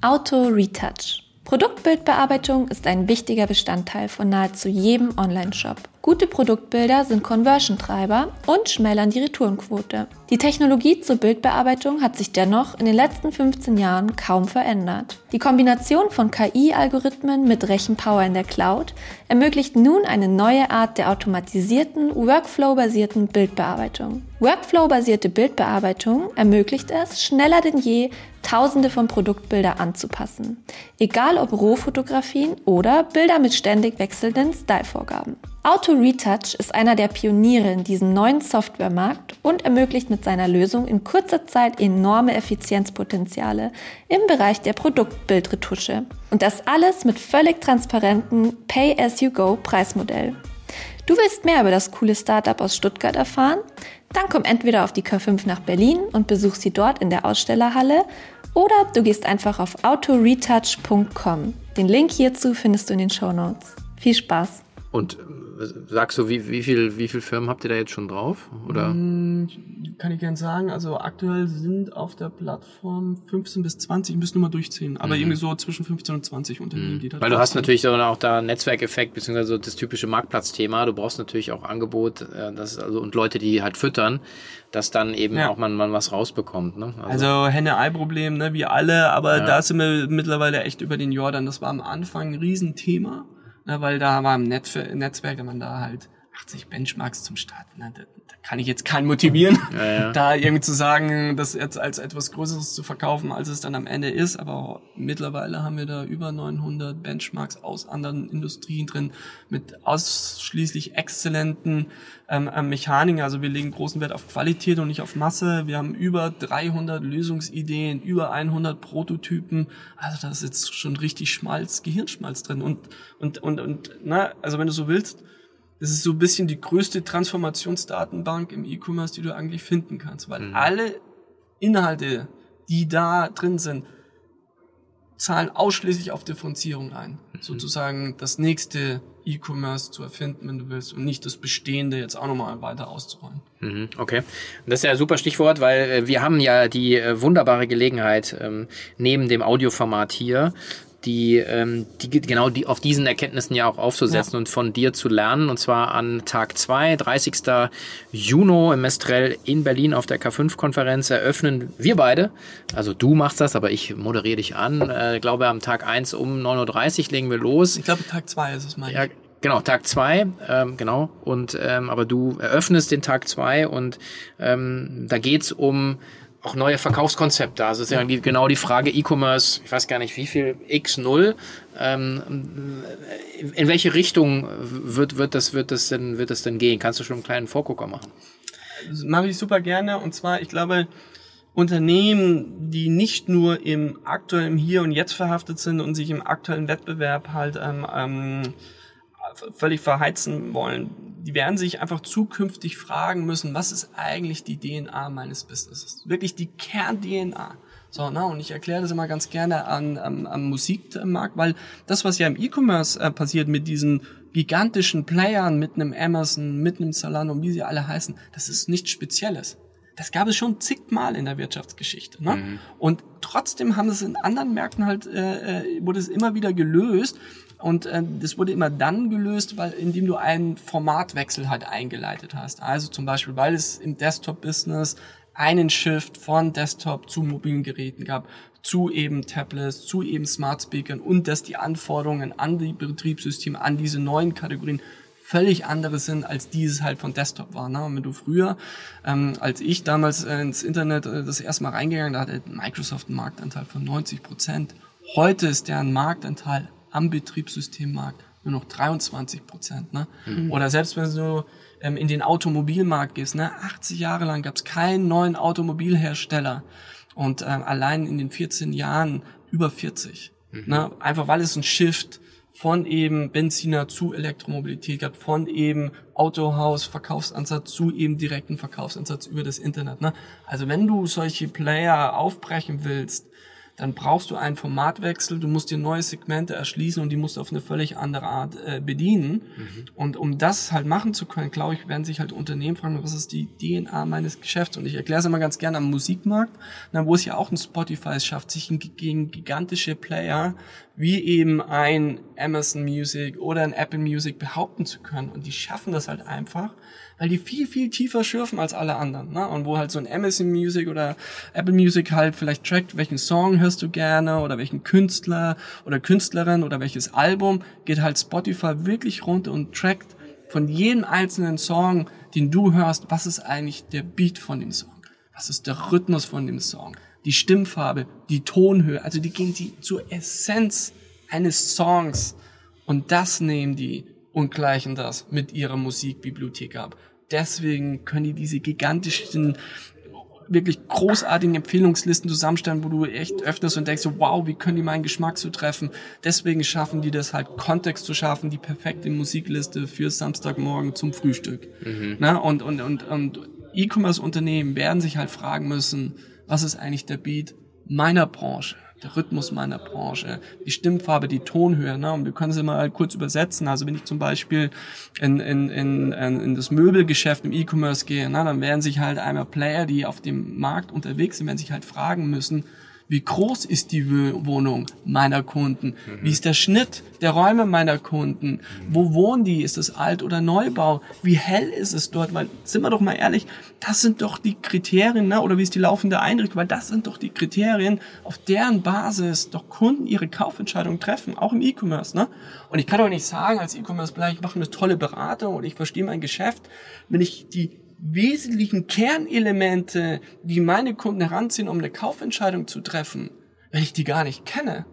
Auto Retouch. Produktbildbearbeitung ist ein wichtiger Bestandteil von nahezu jedem Online-Shop. Gute Produktbilder sind Conversion-Treiber und schmälern die Retourenquote. Die Technologie zur Bildbearbeitung hat sich dennoch in den letzten 15 Jahren kaum verändert. Die Kombination von KI-Algorithmen mit Rechenpower in der Cloud ermöglicht nun eine neue Art der automatisierten, Workflow-basierten Bildbearbeitung. Workflow-basierte Bildbearbeitung ermöglicht es, schneller denn je Tausende von Produktbilder anzupassen, egal ob Rohfotografien oder Bilder mit ständig wechselnden Stylevorgaben. Auto Retouch ist einer der Pioniere in diesem neuen Softwaremarkt und ermöglicht mit seiner Lösung in kurzer Zeit enorme Effizienzpotenziale im Bereich der Produktbildretusche. Und das alles mit völlig transparentem Pay-as-you-go Preismodell. Du willst mehr über das coole Startup aus Stuttgart erfahren? Dann komm entweder auf die K5 nach Berlin und besuch sie dort in der Ausstellerhalle oder du gehst einfach auf autoretouch.com. Den Link hierzu findest du in den Show Notes. Viel Spaß! Und sagst du, wie, wie viel, wie viel Firmen habt ihr da jetzt schon drauf? Oder? Mm, kann ich gern sagen. Also aktuell sind auf der Plattform 15 bis 20, ich müsste nur mal durchziehen, aber mhm. irgendwie so zwischen 15 und 20 Unternehmen, mhm. die da Weil du hast sind. natürlich auch da Netzwerkeffekt, beziehungsweise das typische Marktplatzthema. Du brauchst natürlich auch Angebot, äh, das, also, und Leute, die halt füttern, dass dann eben ja. auch man, man was rausbekommt. Ne? Also, also Henne-Ei-Problem, ne, wie alle, aber ja. da sind wir mittlerweile echt über den Jordan. Das war am Anfang ein Riesenthema, ne, weil da war im Netzwerk, wenn man da halt 80 Benchmarks zum Starten. Da, da kann ich jetzt keinen motivieren, ja, ja. da irgendwie zu sagen, das jetzt als etwas Größeres zu verkaufen, als es dann am Ende ist. Aber mittlerweile haben wir da über 900 Benchmarks aus anderen Industrien drin mit ausschließlich exzellenten ähm, ähm, Mechaniken. Also wir legen großen Wert auf Qualität und nicht auf Masse. Wir haben über 300 Lösungsideen, über 100 Prototypen. Also da ist jetzt schon richtig Schmalz, Gehirnschmalz drin. Und, und, und, und na, also wenn du so willst, das ist so ein bisschen die größte Transformationsdatenbank im E-Commerce, die du eigentlich finden kannst, weil mhm. alle Inhalte, die da drin sind, zahlen ausschließlich auf Differenzierung ein. Mhm. Sozusagen das nächste E-Commerce zu erfinden, wenn du willst, und nicht das Bestehende jetzt auch nochmal weiter auszurollen. Mhm, okay. Das ist ja ein super Stichwort, weil äh, wir haben ja die äh, wunderbare Gelegenheit, ähm, neben dem Audioformat hier die, ähm, die genau die auf diesen Erkenntnissen ja auch aufzusetzen ja. und von dir zu lernen. Und zwar an Tag 2, 30. Juni im Mestrel in Berlin auf der K5-Konferenz eröffnen wir beide. Also du machst das, aber ich moderiere dich an. Äh, glaube am Tag 1 um 9.30 Uhr legen wir los. Ich glaube Tag 2 ist es, mein ja, Genau, Tag zwei, ähm, genau. Und ähm, aber du eröffnest den Tag zwei und ähm, da geht's um auch neue Verkaufskonzepte. Also es ist ja genau die Frage E-Commerce, ich weiß gar nicht wie viel, X0. Ähm, in welche Richtung wird, wird, das, wird, das denn, wird das denn gehen? Kannst du schon einen kleinen Vorgucker machen? Das mache ich super gerne. Und zwar, ich glaube, Unternehmen, die nicht nur im aktuellen Hier und Jetzt verhaftet sind und sich im aktuellen Wettbewerb halt ähm, ähm, völlig verheizen wollen, die werden sich einfach zukünftig fragen müssen, was ist eigentlich die DNA meines Businesses? Wirklich die Kern-DNA. So, na, und ich erkläre das immer ganz gerne an, am, am Musikmarkt, weil das, was ja im E-Commerce äh, passiert mit diesen gigantischen Playern, mit einem Amazon, mit einem Zalando, wie sie alle heißen, das ist nichts Spezielles. Das gab es schon zigmal in der Wirtschaftsgeschichte. Ne? Mhm. Und trotzdem haben es in anderen Märkten halt, äh, äh wurde es immer wieder gelöst. Und äh, das wurde immer dann gelöst, weil indem du einen Formatwechsel halt eingeleitet hast. Also zum Beispiel, weil es im Desktop-Business einen Shift von Desktop zu mobilen Geräten gab, zu eben Tablets, zu eben Smart Speakern und dass die Anforderungen an die Betriebssysteme, an diese neuen Kategorien völlig andere sind, als dieses halt von Desktop war. Ne? Wenn du früher, ähm, als ich damals äh, ins Internet äh, das erste Mal reingegangen, da hatte Microsoft einen Marktanteil von 90 Prozent. Heute ist deren Marktanteil am Betriebssystemmarkt nur noch 23 Prozent. Ne? Mhm. Oder selbst wenn du ähm, in den Automobilmarkt gehst, ne? 80 Jahre lang gab es keinen neuen Automobilhersteller und ähm, allein in den 14 Jahren über 40. Mhm. Ne? Einfach weil es ein Shift von eben Benziner zu Elektromobilität gab, von eben Autohaus, Verkaufsansatz zu eben direkten Verkaufsansatz über das Internet. Ne? Also wenn du solche Player aufbrechen willst, dann brauchst du einen Formatwechsel, du musst dir neue Segmente erschließen und die musst du auf eine völlig andere Art äh, bedienen. Mhm. Und um das halt machen zu können, glaube ich, werden sich halt Unternehmen fragen, was ist die DNA meines Geschäfts? Und ich erkläre es immer ganz gerne am Musikmarkt, na, wo es ja auch ein Spotify es schafft, sich gegen gigantische Player wie eben ein Amazon Music oder ein Apple Music behaupten zu können. Und die schaffen das halt einfach, weil die viel, viel tiefer schürfen als alle anderen. Ne? Und wo halt so ein Amazon Music oder Apple Music halt vielleicht trackt, welchen Song hörst du gerne oder welchen Künstler oder Künstlerin oder welches Album, geht halt Spotify wirklich runter und trackt von jedem einzelnen Song, den du hörst, was ist eigentlich der Beat von dem Song? Was ist der Rhythmus von dem Song? Die Stimmfarbe, die Tonhöhe, also die gehen die zur Essenz eines Songs und das nehmen die und gleichen das mit ihrer Musikbibliothek ab. Deswegen können die diese gigantischen wirklich großartigen Empfehlungslisten zusammenstellen, wo du echt öffnest und denkst, so, wow, wie können die meinen Geschmack so treffen? Deswegen schaffen die das halt, Kontext zu schaffen, die perfekte Musikliste für Samstagmorgen zum Frühstück. Mhm. Na, und und, und, und E-Commerce-Unternehmen werden sich halt fragen müssen, was ist eigentlich der Beat meiner Branche der Rhythmus meiner Branche, die Stimmfarbe, die Tonhöhe. Ne? Und wir können sie mal kurz übersetzen. Also wenn ich zum Beispiel in, in, in, in das Möbelgeschäft im E-Commerce gehe, ne, dann werden sich halt einmal Player, die auf dem Markt unterwegs sind, werden sich halt fragen müssen, wie groß ist die Wohnung meiner Kunden? Mhm. Wie ist der Schnitt der Räume meiner Kunden? Mhm. Wo wohnen die? Ist es Alt- oder Neubau? Wie hell ist es dort? Weil, sind wir doch mal ehrlich, das sind doch die Kriterien, ne? oder wie ist die laufende Einrichtung? Weil das sind doch die Kriterien, auf deren Basis doch Kunden ihre Kaufentscheidungen treffen, auch im E-Commerce. Ne? Und ich kann doch nicht sagen, als E-Commerce-Bereich, ich mache eine tolle Beratung und ich verstehe mein Geschäft, wenn ich die wesentlichen Kernelemente, die meine Kunden heranziehen, um eine Kaufentscheidung zu treffen, wenn ich die gar nicht kenne.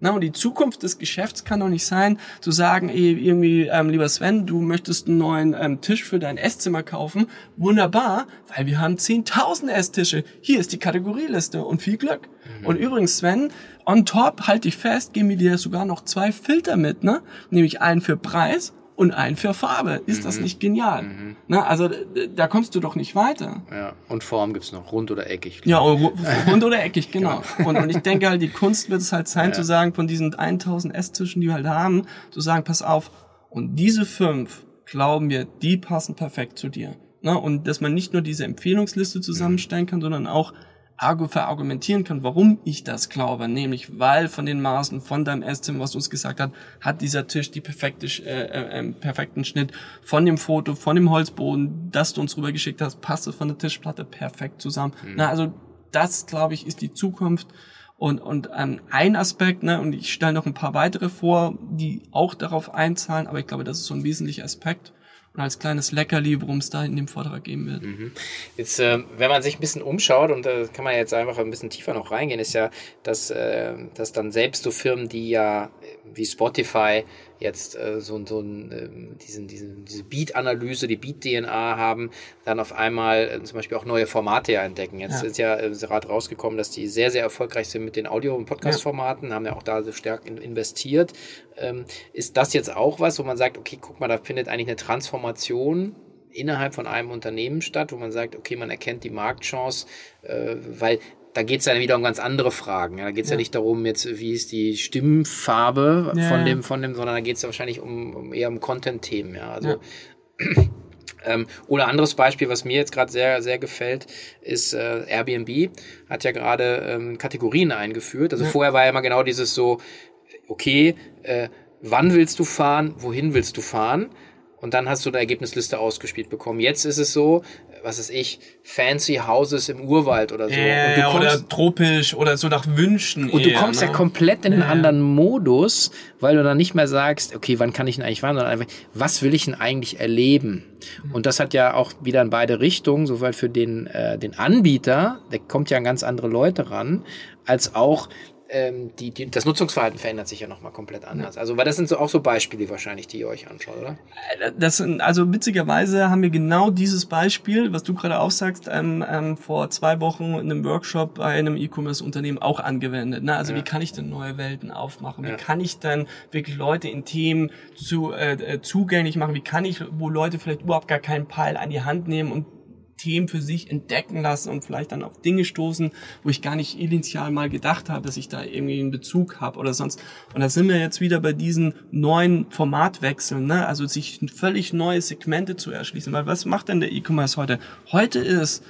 Na, und die Zukunft des Geschäfts kann doch nicht sein, zu sagen, ey, irgendwie, ähm, lieber Sven, du möchtest einen neuen ähm, Tisch für dein Esszimmer kaufen. Wunderbar, weil wir haben 10.000 Esstische. Hier ist die Kategorieliste und viel Glück. Mhm. Und übrigens, Sven, on top, halt dich fest, geben wir dir sogar noch zwei Filter mit, ne? Nämlich einen für Preis und ein für Farbe. Ist mhm. das nicht genial? Mhm. Na, also da kommst du doch nicht weiter. Ja, und Form gibt's noch, rund oder eckig. Ja, rund oder eckig, genau. genau. Und, und ich denke halt, die Kunst wird es halt sein, ja. zu sagen, von diesen 1000 Esstischen, die wir halt haben, zu sagen, pass auf, und diese fünf, glauben wir, die passen perfekt zu dir. Na, und dass man nicht nur diese Empfehlungsliste zusammenstellen kann, sondern auch verargumentieren kann, warum ich das glaube. Nämlich, weil von den Maßen von deinem Esszimmer, was du uns gesagt hast, hat dieser Tisch die perfekte, äh, äh, ähm, perfekten Schnitt von dem Foto, von dem Holzboden, das du uns rübergeschickt hast, passt es von der Tischplatte perfekt zusammen. Mhm. Na, also das, glaube ich, ist die Zukunft. Und, und ähm, ein Aspekt, ne, und ich stelle noch ein paar weitere vor, die auch darauf einzahlen, aber ich glaube, das ist so ein wesentlicher Aspekt und als kleines Leckerli, worum es da in dem Vortrag gehen wird. Mhm. Jetzt, äh, wenn man sich ein bisschen umschaut, und da kann man jetzt einfach ein bisschen tiefer noch reingehen, ist ja, dass, äh, dass dann selbst so Firmen, die ja wie Spotify jetzt äh, so, so ein, äh, diesen, diesen, diese Beat-Analyse, die Beat-DNA haben, dann auf einmal äh, zum Beispiel auch neue Formate ja entdecken. Jetzt ja. ist ja äh, gerade rausgekommen, dass die sehr, sehr erfolgreich sind mit den Audio- und Podcast-Formaten, ja. haben ja auch da so stark in, investiert. Ähm, ist das jetzt auch was, wo man sagt, okay, guck mal, da findet eigentlich eine Transformation innerhalb von einem Unternehmen statt, wo man sagt, okay, man erkennt die Marktchance, äh, weil da geht es ja wieder um ganz andere Fragen. Ja, da geht es ja. ja. nicht darum, jetzt, wie ist die Stimmfarbe ja. von dem, von dem, sondern da geht es ja wahrscheinlich um, um, eher um Content-Themen, ja. Also ähm, oder anderes Beispiel, was mir jetzt gerade sehr, sehr gefällt, ist äh, Airbnb hat ja gerade ähm, Kategorien eingeführt. Also vorher war ja immer genau dieses so, okay, äh, wann willst du fahren, wohin willst du fahren? Und dann hast du eine Ergebnisliste ausgespielt bekommen. Jetzt ist es so, was ist ich, fancy Houses im Urwald oder so. Äh, kommst, oder tropisch oder so nach Wünschen. Und eher, du kommst ne? ja komplett in einen ja. anderen Modus, weil du dann nicht mehr sagst, okay, wann kann ich denn eigentlich fahren, sondern einfach, was will ich denn eigentlich erleben? Und das hat ja auch wieder in beide Richtungen, sowohl für den, äh, den Anbieter, der kommt ja an ganz andere Leute ran, als auch ähm, die, die, das Nutzungsverhalten verändert sich ja nochmal komplett anders. Ja. Also, weil das sind so auch so Beispiele wahrscheinlich, die ihr euch anschaut, oder? Äh, das, also witzigerweise haben wir genau dieses Beispiel, was du gerade aufsagst, ähm, ähm, vor zwei Wochen in einem Workshop bei einem E-Commerce-Unternehmen auch angewendet. Ne? Also ja. wie kann ich denn neue Welten aufmachen? Wie ja. kann ich denn wirklich Leute in Themen zu, äh, äh, zugänglich machen? Wie kann ich, wo Leute vielleicht überhaupt gar keinen Peil an die Hand nehmen und Themen für sich entdecken lassen und vielleicht dann auf Dinge stoßen, wo ich gar nicht initial mal gedacht habe, dass ich da irgendwie einen Bezug habe oder sonst. Und da sind wir jetzt wieder bei diesen neuen Formatwechseln, ne? also sich völlig neue Segmente zu erschließen. Weil was macht denn der E-Commerce heute? Heute ist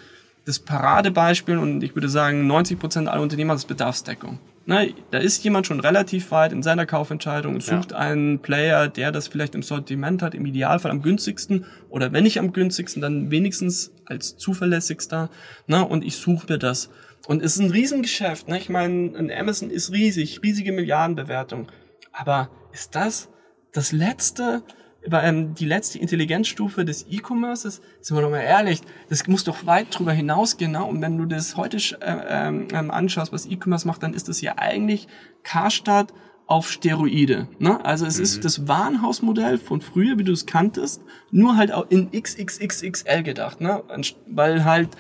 das Paradebeispiel und ich würde sagen 90 Prozent aller Unternehmer ist Bedarfsdeckung. Ne, da ist jemand schon relativ weit in seiner Kaufentscheidung und sucht ja. einen Player, der das vielleicht im Sortiment hat, im Idealfall am günstigsten oder wenn nicht am günstigsten, dann wenigstens als zuverlässigster. Ne, und ich suche mir das. Und es ist ein Riesengeschäft. Ne? Ich meine, ein Amazon ist riesig, riesige Milliardenbewertung. Aber ist das das letzte, ähm, die letzte Intelligenzstufe des E-Commerces, sind wir doch mal ehrlich, das muss doch weit drüber hinausgehen. Ne? Und wenn du das heute äh, ähm, ähm, anschaust, was E-Commerce macht, dann ist das ja eigentlich Karstadt auf Steroide. Ne? Also es mhm. ist das Warenhausmodell von früher, wie du es kanntest, nur halt auch in XXXXL gedacht. Ne? Weil halt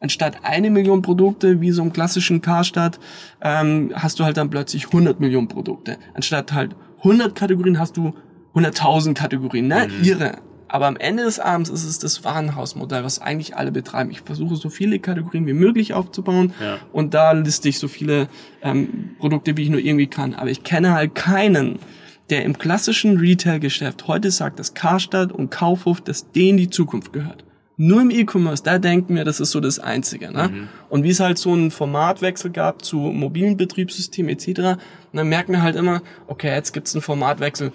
anstatt eine Million Produkte, wie so im klassischen Karstadt, ähm, hast du halt dann plötzlich 100 Millionen Produkte. Anstatt halt 100 Kategorien hast du 100.000 Kategorien, ne? Mhm. Ihre. Aber am Ende des Abends ist es das Warenhausmodell, was eigentlich alle betreiben. Ich versuche so viele Kategorien wie möglich aufzubauen Ja. und da liste ich so viele ähm, Produkte, wie ich nur irgendwie kann. Aber ich kenne halt keinen, der im klassischen Retail-Geschäft heute sagt, dass Karstadt und Kaufhof, dass denen die Zukunft gehört. Nur im E-Commerce, da denken wir, das ist so das Einzige. Ne? Und wie es halt so einen Formatwechsel gab zu mobilen Betriebssystemen etc., dann merken wir halt immer, okay, jetzt gibt's einen Formatwechsel,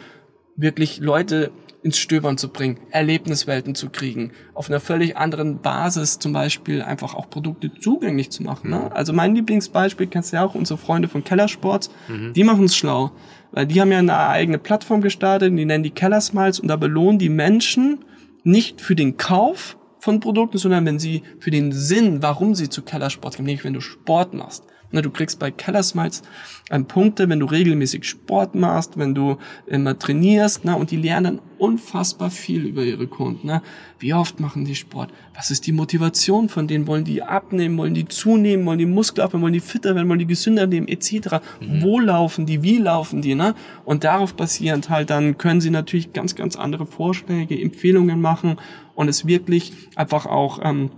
wirklich Leute ins Stöbern zu bringen, Erlebniswelten zu kriegen, auf einer völlig anderen Basis zum Beispiel einfach auch Produkte zugänglich zu machen. Ne? Also mein Lieblingsbeispiel, kennst du ja auch, unsere Freunde von Kellersports, die machen es schlau, weil die haben ja eine eigene Plattform gestartet, die nennen die Keller Smiles und da belohnen die Menschen nicht für den Kauf von Produkten, sondern wenn sie für den Sinn, warum sie zu Kellersport gehen, nämlich wenn du Sport machst. Ne, du kriegst bei Keller Smiles ähm, Punkte, wenn du regelmäßig Sport machst, wenn du immer trainierst, ne, und die lernen unfassbar viel über ihre Kunden. Ne? Wie oft machen die Sport? Was ist die Motivation von denen? Wollen die abnehmen? Wollen die zunehmen? Wollen die Muskel abnehmen? Wollen die fitter werden? Wollen die gesünder leben? Etc. Wo laufen die? Wie laufen die? Ne? Und darauf basierend halt dann können sie natürlich ganz, ganz andere Vorschläge, Empfehlungen machen und es wirklich einfach auch ähm,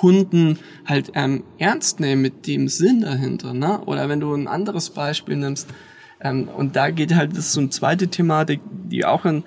Kunden halt ähm, ernst nehmen mit dem Sinn dahinter, ne? Oder wenn du ein anderes Beispiel nimmst, ähm, und da geht halt, das so eine zweite Thematik, die auch in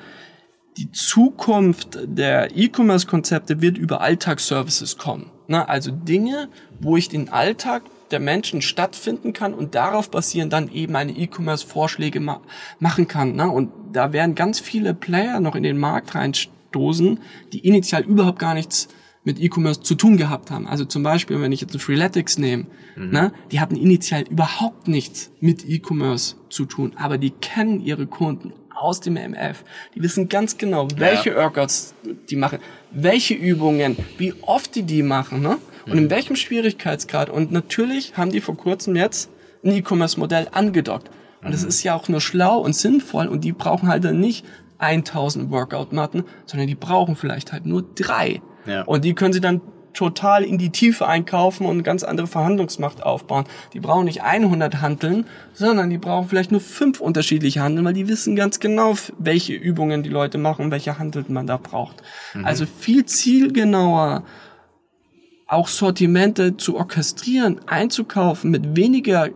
die Zukunft der E-Commerce-Konzepte wird über Alltagsservices kommen. Ne? Also Dinge, wo ich den Alltag der Menschen stattfinden kann und darauf basieren dann eben meine E-Commerce-Vorschläge ma machen kann. Ne? Und da werden ganz viele Player noch in den Markt reinstoßen, die initial überhaupt gar nichts mit E-Commerce zu tun gehabt haben. Also zum Beispiel, wenn ich jetzt ein Freeletics nehme, ne, die hatten initial überhaupt nichts mit E-Commerce zu tun, aber die kennen ihre Kunden aus dem MF. Die wissen ganz genau, welche Workouts die machen, welche Übungen, wie oft die die machen, ne? Und in welchem Schwierigkeitsgrad. Und natürlich haben die vor kurzem jetzt ein E-Commerce-Modell angedockt. Und das ist ja auch nur schlau und sinnvoll und die brauchen halt dann nicht 1000 Workout-Matten, sondern die brauchen vielleicht halt nur drei. Ja. Und die können sie dann total in die Tiefe einkaufen und eine ganz andere Verhandlungsmacht aufbauen. Die brauchen nicht 100 Handeln, sondern die brauchen vielleicht nur fünf unterschiedliche Handeln, weil die wissen ganz genau, welche Übungen die Leute machen, welche Handeln man da braucht. Also viel zielgenauer auch Sortimente zu orchestrieren, einzukaufen mit weniger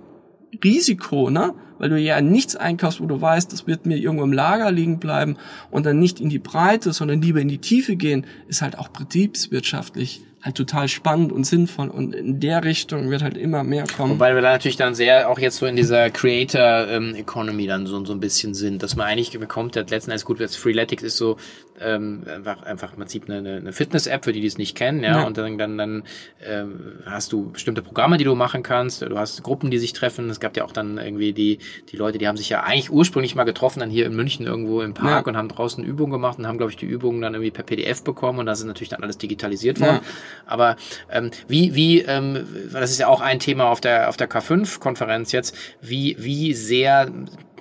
Risiko, ne? Weil du ja nichts einkaufst, wo du weißt, das wird mir irgendwo im Lager liegen bleiben und dann nicht in die Breite, sondern lieber in die Tiefe gehen, ist halt auch betriebswirtschaftlich halt total spannend und sinnvoll und in der Richtung wird halt immer mehr kommen. Wobei wir da natürlich dann sehr auch jetzt so in dieser Creator ähm, Economy dann so, so ein bisschen sind, dass man eigentlich bekommt, ja letzten Endes gut, jetzt Freeletics ist so ähm, einfach, einfach im Prinzip eine, eine Fitness-App, für die, die es nicht kennen, ja, Ja. und dann, dann, dann ähm, hast du bestimmte Programme, die du machen kannst, du hast Gruppen, die sich treffen, es gab ja auch dann irgendwie die, die Leute, die haben sich ja eigentlich ursprünglich mal getroffen, dann hier in München irgendwo im Park Ja. und haben draußen Übungen gemacht und haben, glaube ich, die Übungen dann irgendwie per PDF bekommen und das ist natürlich dann alles digitalisiert worden. Aber ähm, wie, wie, ähm, das ist ja auch ein Thema auf der, auf der K5-Konferenz jetzt, wie, wie sehr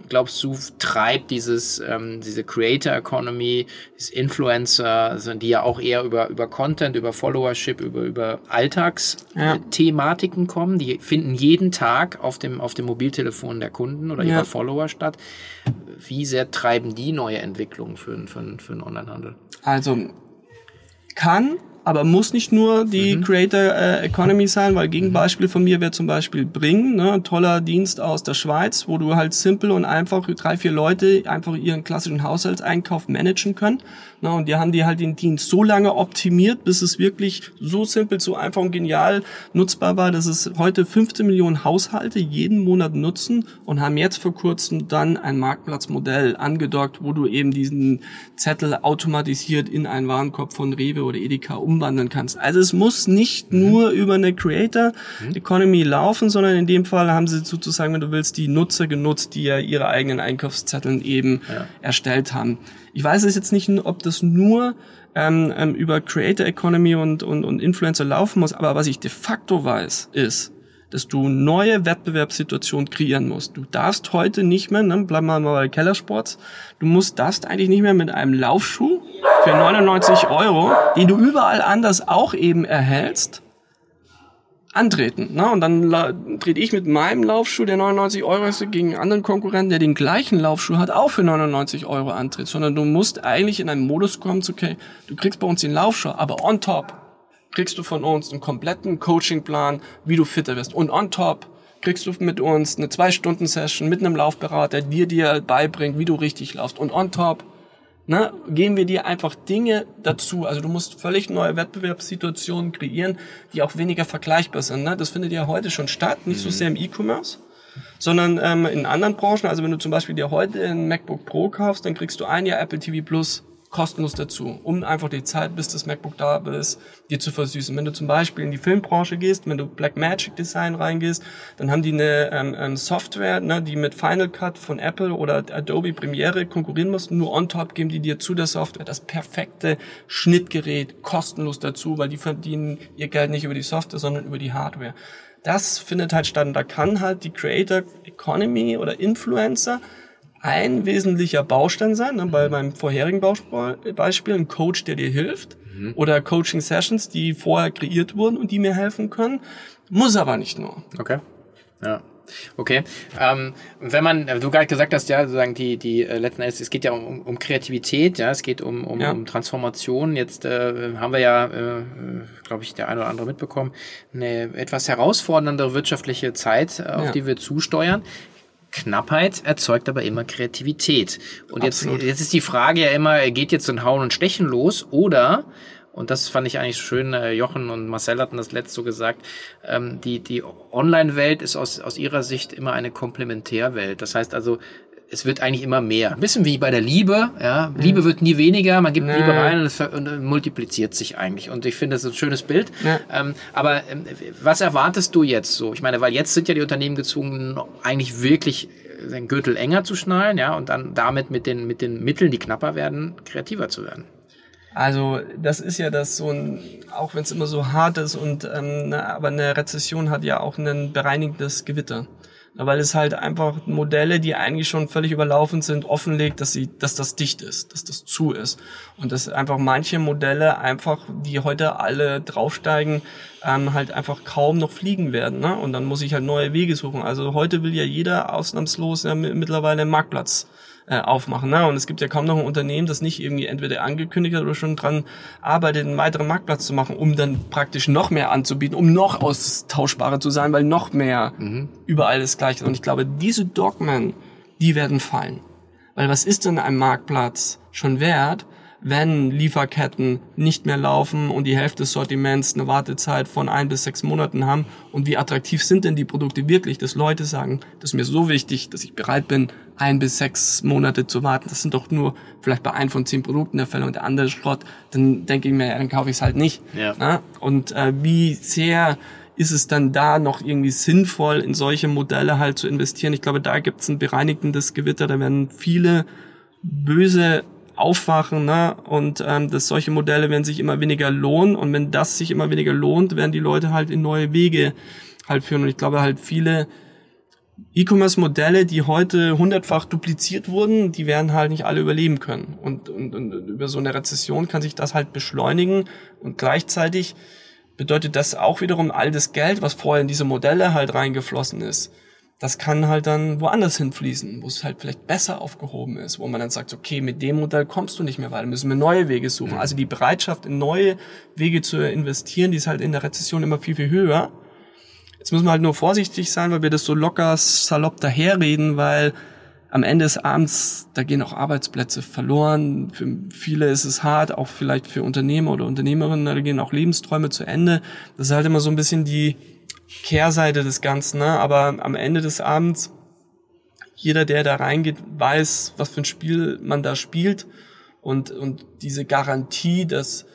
glaubst du, treibt dieses, ähm, diese Creator Economy, diese Influencer, also die ja auch eher über, über Content, über Followership, über, über Ja. Alltagsthematiken kommen, die finden jeden Tag auf dem, auf dem Mobiltelefon der Kunden oder Ja. ihrer Follower statt. Wie sehr treiben die neue Entwicklungen für, für, für einen Onlinehandel? Also kann, aber muss nicht nur die Creator äh, Economy sein, weil Gegenbeispiel von mir wäre zum Beispiel Bring, ne, ein toller Dienst aus der Schweiz, wo du halt simpel und einfach drei, vier Leute einfach ihren klassischen Haushaltseinkauf managen können. Ne, und die haben die halt den Dienst so lange optimiert, bis es wirklich so simpel, so einfach und genial nutzbar war, dass es heute 15 Millionen Haushalte jeden Monat nutzen und haben jetzt vor kurzem dann ein Marktplatzmodell angedockt, wo du eben diesen Zettel automatisiert in einen Warenkorb von Rewe oder Edeka umwandeln kannst. Also es muss nicht nur über eine Creator Economy laufen, sondern in dem Fall haben sie sozusagen, wenn du willst, die Nutzer genutzt, die ja ihre eigenen Einkaufszetteln eben erstellt haben. Ich weiß es jetzt nicht, ob das nur ähm, ähm, über Creator Economy und, und, und Influencer laufen muss, aber was ich de facto weiß, ist, dass du neue Wettbewerbssituationen kreieren musst. Du darfst heute nicht mehr, ne, bleiben wir mal bei Kellersports, du musst, darfst eigentlich nicht mehr mit einem Laufschuh für 99 Euro, den du überall anders auch eben erhältst, antreten. Ne? Und dann trete ich mit meinem Laufschuh, der 99 Euro ist, gegen einen anderen Konkurrenten, der den gleichen Laufschuh hat, auch für 99 Euro antritt. Sondern du musst eigentlich in einen Modus kommen, okay, du kriegst bei uns den Laufschuh, aber on top kriegst du von uns einen kompletten Coachingplan, wie du fitter wirst. Und on top kriegst du mit uns eine Zwei-Stunden-Session mit einem Laufberater, der dir beibringt, wie du richtig laufst. Und on top ne, geben wir dir einfach Dinge dazu. Also du musst völlig neue Wettbewerbssituationen kreieren, die auch weniger vergleichbar sind. Ne? Das findet ja heute schon statt, nicht mhm. so sehr im E-Commerce, sondern ähm, in anderen Branchen. Also wenn du zum Beispiel dir heute ein MacBook Pro kaufst, dann kriegst du ein Jahr Apple TV Plus kostenlos dazu, um einfach die Zeit, bis das MacBook da ist, dir zu versüßen. Wenn du zum Beispiel in die Filmbranche gehst, wenn du Blackmagic Design reingehst, dann haben die eine ähm, ähm, Software, ne, die mit Final Cut von Apple oder Adobe Premiere konkurrieren muss. Nur on top geben die dir zu der Software das perfekte Schnittgerät kostenlos dazu, weil die verdienen ihr Geld nicht über die Software, sondern über die Hardware. Das findet halt statt und da kann halt die Creator Economy oder Influencer ein wesentlicher Baustein sein. Ne? Bei meinem vorherigen Beispiel ein Coach, der dir hilft mhm. oder Coaching Sessions, die vorher kreiert wurden und die mir helfen können. Muss aber nicht nur. Okay. Ja. Okay. Ähm, wenn man, du gerade gesagt hast, ja, sozusagen die, die äh, letzten Endes, es geht ja um, um Kreativität, ja, es geht um, um, ja. um Transformation. Jetzt äh, haben wir ja, äh, glaube ich, der eine oder andere mitbekommen, eine etwas herausfordernde wirtschaftliche Zeit, äh, auf ja. die wir zusteuern. Knappheit erzeugt aber immer Kreativität. Und jetzt, jetzt ist die Frage ja immer, geht jetzt so ein Hauen und Stechen los oder und das fand ich eigentlich schön, äh, Jochen und Marcel hatten das letzte so gesagt, ähm, die, die Online-Welt ist aus, aus ihrer Sicht immer eine Komplementärwelt. Das heißt also, es wird eigentlich immer mehr. Ein bisschen wie bei der Liebe, ja. Mhm. Liebe wird nie weniger, man gibt nee. Liebe rein und es und multipliziert sich eigentlich. Und ich finde, das ist ein schönes Bild. Ja. Ähm, aber ähm, was erwartest du jetzt so? Ich meine, weil jetzt sind ja die Unternehmen gezwungen, eigentlich wirklich den Gürtel enger zu schnallen, ja, und dann damit mit den, mit den Mitteln, die knapper werden, kreativer zu werden. Also das ist ja das so ein, auch wenn es immer so hart ist und ähm, ne, aber eine Rezession hat ja auch ein bereinigendes Gewitter weil es halt einfach Modelle, die eigentlich schon völlig überlaufen sind, offenlegt, dass sie, dass das dicht ist, dass das zu ist und dass einfach manche Modelle einfach, die heute alle draufsteigen, ähm, halt einfach kaum noch fliegen werden, ne? Und dann muss ich halt neue Wege suchen. Also heute will ja jeder ausnahmslos ja mittlerweile einen Marktplatz äh, aufmachen. Ne? Und es gibt ja kaum noch ein Unternehmen, das nicht irgendwie entweder angekündigt hat oder schon dran arbeitet, einen weiteren Marktplatz zu machen, um dann praktisch noch mehr anzubieten, um noch austauschbarer zu sein, weil noch mehr mhm. überall das Gleiche ist. Und ich glaube, diese Dogmen, die werden fallen. Weil was ist denn ein Marktplatz schon wert, wenn Lieferketten nicht mehr laufen und die Hälfte des Sortiments eine Wartezeit von ein bis sechs Monaten haben und wie attraktiv sind denn die Produkte wirklich, dass Leute sagen, das ist mir so wichtig, dass ich bereit bin, ein bis sechs Monate zu warten. Das sind doch nur vielleicht bei ein von zehn Produkten der Fälle und der andere Schrott, dann denke ich mir, ja, dann kaufe ich es halt nicht. Ja. Und äh, wie sehr ist es dann da noch irgendwie sinnvoll, in solche Modelle halt zu investieren? Ich glaube, da gibt es ein bereinigendes Gewitter, da werden viele böse aufwachen, ne? Und ähm, dass solche Modelle werden sich immer weniger lohnen und wenn das sich immer weniger lohnt, werden die Leute halt in neue Wege halt führen. Und ich glaube halt viele E-Commerce-Modelle, die heute hundertfach dupliziert wurden, die werden halt nicht alle überleben können. Und, und, und über so eine Rezession kann sich das halt beschleunigen und gleichzeitig bedeutet das auch wiederum all das Geld, was vorher in diese Modelle halt reingeflossen ist, das kann halt dann woanders hinfließen, wo es halt vielleicht besser aufgehoben ist, wo man dann sagt, okay, mit dem Modell kommst du nicht mehr weiter, müssen wir neue Wege suchen. Mhm. Also die Bereitschaft, in neue Wege zu investieren, die ist halt in der Rezession immer viel, viel höher. Jetzt müssen wir halt nur vorsichtig sein, weil wir das so locker salopp daherreden, weil am Ende des Abends, da gehen auch Arbeitsplätze verloren. Für viele ist es hart, auch vielleicht für Unternehmer oder Unternehmerinnen, da gehen auch Lebensträume zu Ende. Das ist halt immer so ein bisschen die, Kehrseite des Ganzen, ne? aber am Ende des Abends, jeder, der da reingeht, weiß, was für ein Spiel man da spielt und, und diese Garantie, dass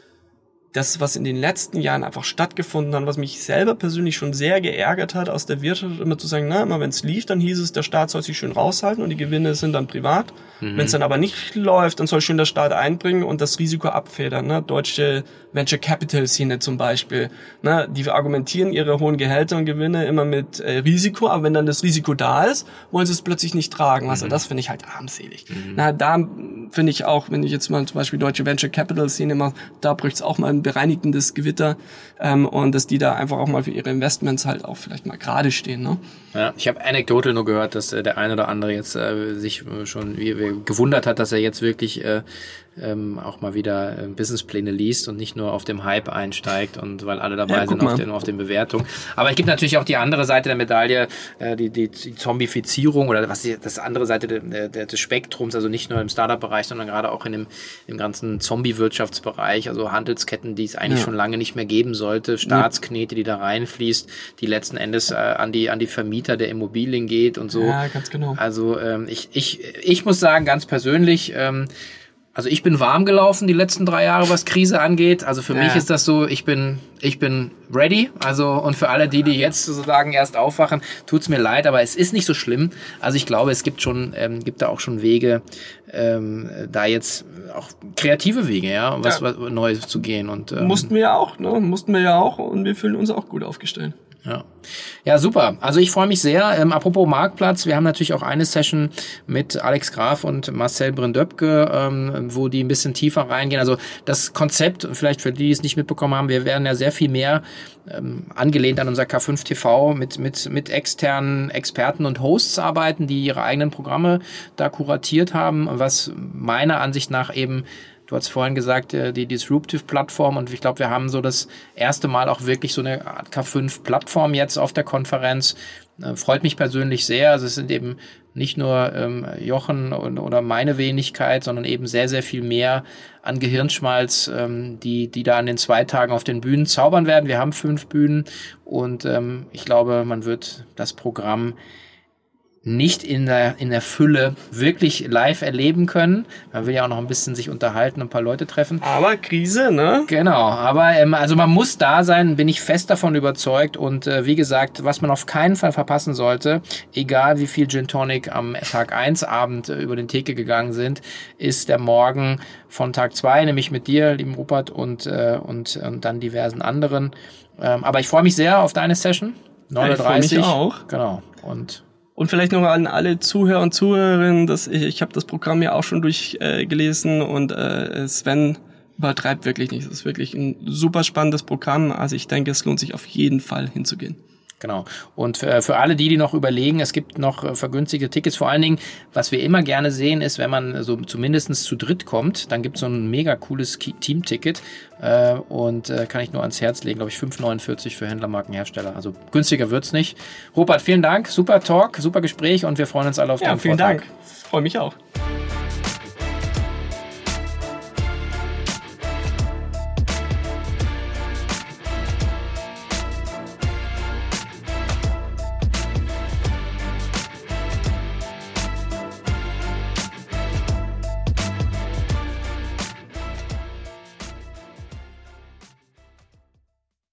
das, was in den letzten Jahren einfach stattgefunden hat, was mich selber persönlich schon sehr geärgert hat, aus der Wirtschaft immer zu sagen, na, immer wenn es lief, dann hieß es, der Staat soll sich schön raushalten und die Gewinne sind dann privat. Mhm. Wenn es dann aber nicht läuft, dann soll schön der Staat einbringen und das Risiko abfedern. Ne? Deutsche Venture Capital Szene zum Beispiel. Ne? Die argumentieren ihre hohen Gehälter und Gewinne immer mit äh, Risiko, aber wenn dann das Risiko da ist, wollen sie es plötzlich nicht tragen. Also mhm. das finde ich halt armselig. Mhm. Na, da finde ich auch, wenn ich jetzt mal zum Beispiel deutsche Venture Capital Szene mache, da bricht es auch mal ein bereinigendes Gewitter ähm, und dass die da einfach auch mal für ihre Investments halt auch vielleicht mal gerade stehen. Ne? Ja, ich habe Anekdote nur gehört, dass äh, der eine oder andere jetzt äh, sich äh, schon wie, wie gewundert hat, dass er jetzt wirklich äh, ähm, auch mal wieder äh, Businesspläne liest und nicht nur auf dem Hype einsteigt und weil alle dabei ja, sind auf den, auf den Bewertungen. Aber es gibt natürlich auch die andere Seite der Medaille, äh, die, die, die Zombifizierung oder was die, das andere Seite de, de, des Spektrums, also nicht nur im Startup-Bereich, sondern gerade auch in dem, im ganzen Zombie-Wirtschaftsbereich, also Handelsketten, die es eigentlich ja. schon lange nicht mehr geben sollte, Staatsknete, die da reinfließt, die letzten Endes äh, an die an die Vermieter der Immobilien geht und so. Ja, ganz genau. Also ähm, ich, ich, ich muss sagen, ganz persönlich, ähm, also ich bin warm gelaufen die letzten drei Jahre, was Krise angeht. Also für ja. mich ist das so, ich bin, ich bin ready. Also und für alle die, die jetzt sozusagen erst aufwachen, tut's mir leid, aber es ist nicht so schlimm. Also ich glaube, es gibt schon, ähm, gibt da auch schon Wege, ähm, da jetzt auch kreative Wege, ja, was, ja. was Neues zu gehen. Und ähm, mussten wir ja auch, ne? Mussten wir ja auch und wir fühlen uns auch gut aufgestellt. Ja. ja, super. Also ich freue mich sehr. Ähm, apropos Marktplatz, wir haben natürlich auch eine Session mit Alex Graf und Marcel Brindöpke, ähm, wo die ein bisschen tiefer reingehen. Also das Konzept, vielleicht für die, die es nicht mitbekommen haben, wir werden ja sehr viel mehr ähm, angelehnt an unser K5 TV mit, mit, mit externen Experten und Hosts arbeiten, die ihre eigenen Programme da kuratiert haben, was meiner Ansicht nach eben Du hast vorhin gesagt, äh, die Disruptive-Plattform und ich glaube, wir haben so das erste Mal auch wirklich so eine Art K5-Plattform jetzt auf der Konferenz. Äh, freut mich persönlich sehr. Also es sind eben nicht nur ähm, Jochen und, oder meine Wenigkeit, sondern eben sehr, sehr viel mehr an Gehirnschmalz, ähm, die, die da an den zwei Tagen auf den Bühnen zaubern werden. Wir haben fünf Bühnen und ähm, ich glaube, man wird das Programm nicht in der, in der Fülle wirklich live erleben können. Man will ja auch noch ein bisschen sich unterhalten und ein paar Leute treffen. Aber Krise, ne? Genau, aber ähm, also man muss da sein, bin ich fest davon überzeugt. Und äh, wie gesagt, was man auf keinen Fall verpassen sollte, egal wie viel Gin Tonic am Tag 1 Abend äh, über den Theke gegangen sind, ist der Morgen von Tag 2, nämlich mit dir, lieben Rupert, und, äh, und, und dann diversen anderen. Ähm, aber ich freue mich sehr auf deine Session. 39. Ja, ich auch. Genau. Und und vielleicht noch an alle Zuhörer und Zuhörerinnen, dass ich, ich habe das Programm ja auch schon durchgelesen äh, und äh, Sven übertreibt wirklich nicht. Es ist wirklich ein super spannendes Programm. Also ich denke, es lohnt sich auf jeden Fall hinzugehen. Genau. Und für, für alle die, die noch überlegen, es gibt noch äh, vergünstigte Tickets. Vor allen Dingen, was wir immer gerne sehen, ist, wenn man so zumindestens zu dritt kommt, dann gibt es so ein mega cooles Team-Ticket. Äh, und äh, kann ich nur ans Herz legen, glaube ich, 5,49 für Händlermarkenhersteller. Also günstiger wird's nicht. Robert, vielen Dank. Super Talk, super Gespräch und wir freuen uns alle auf ja, deinen vielen Vortrag. Dank. Freue mich auch.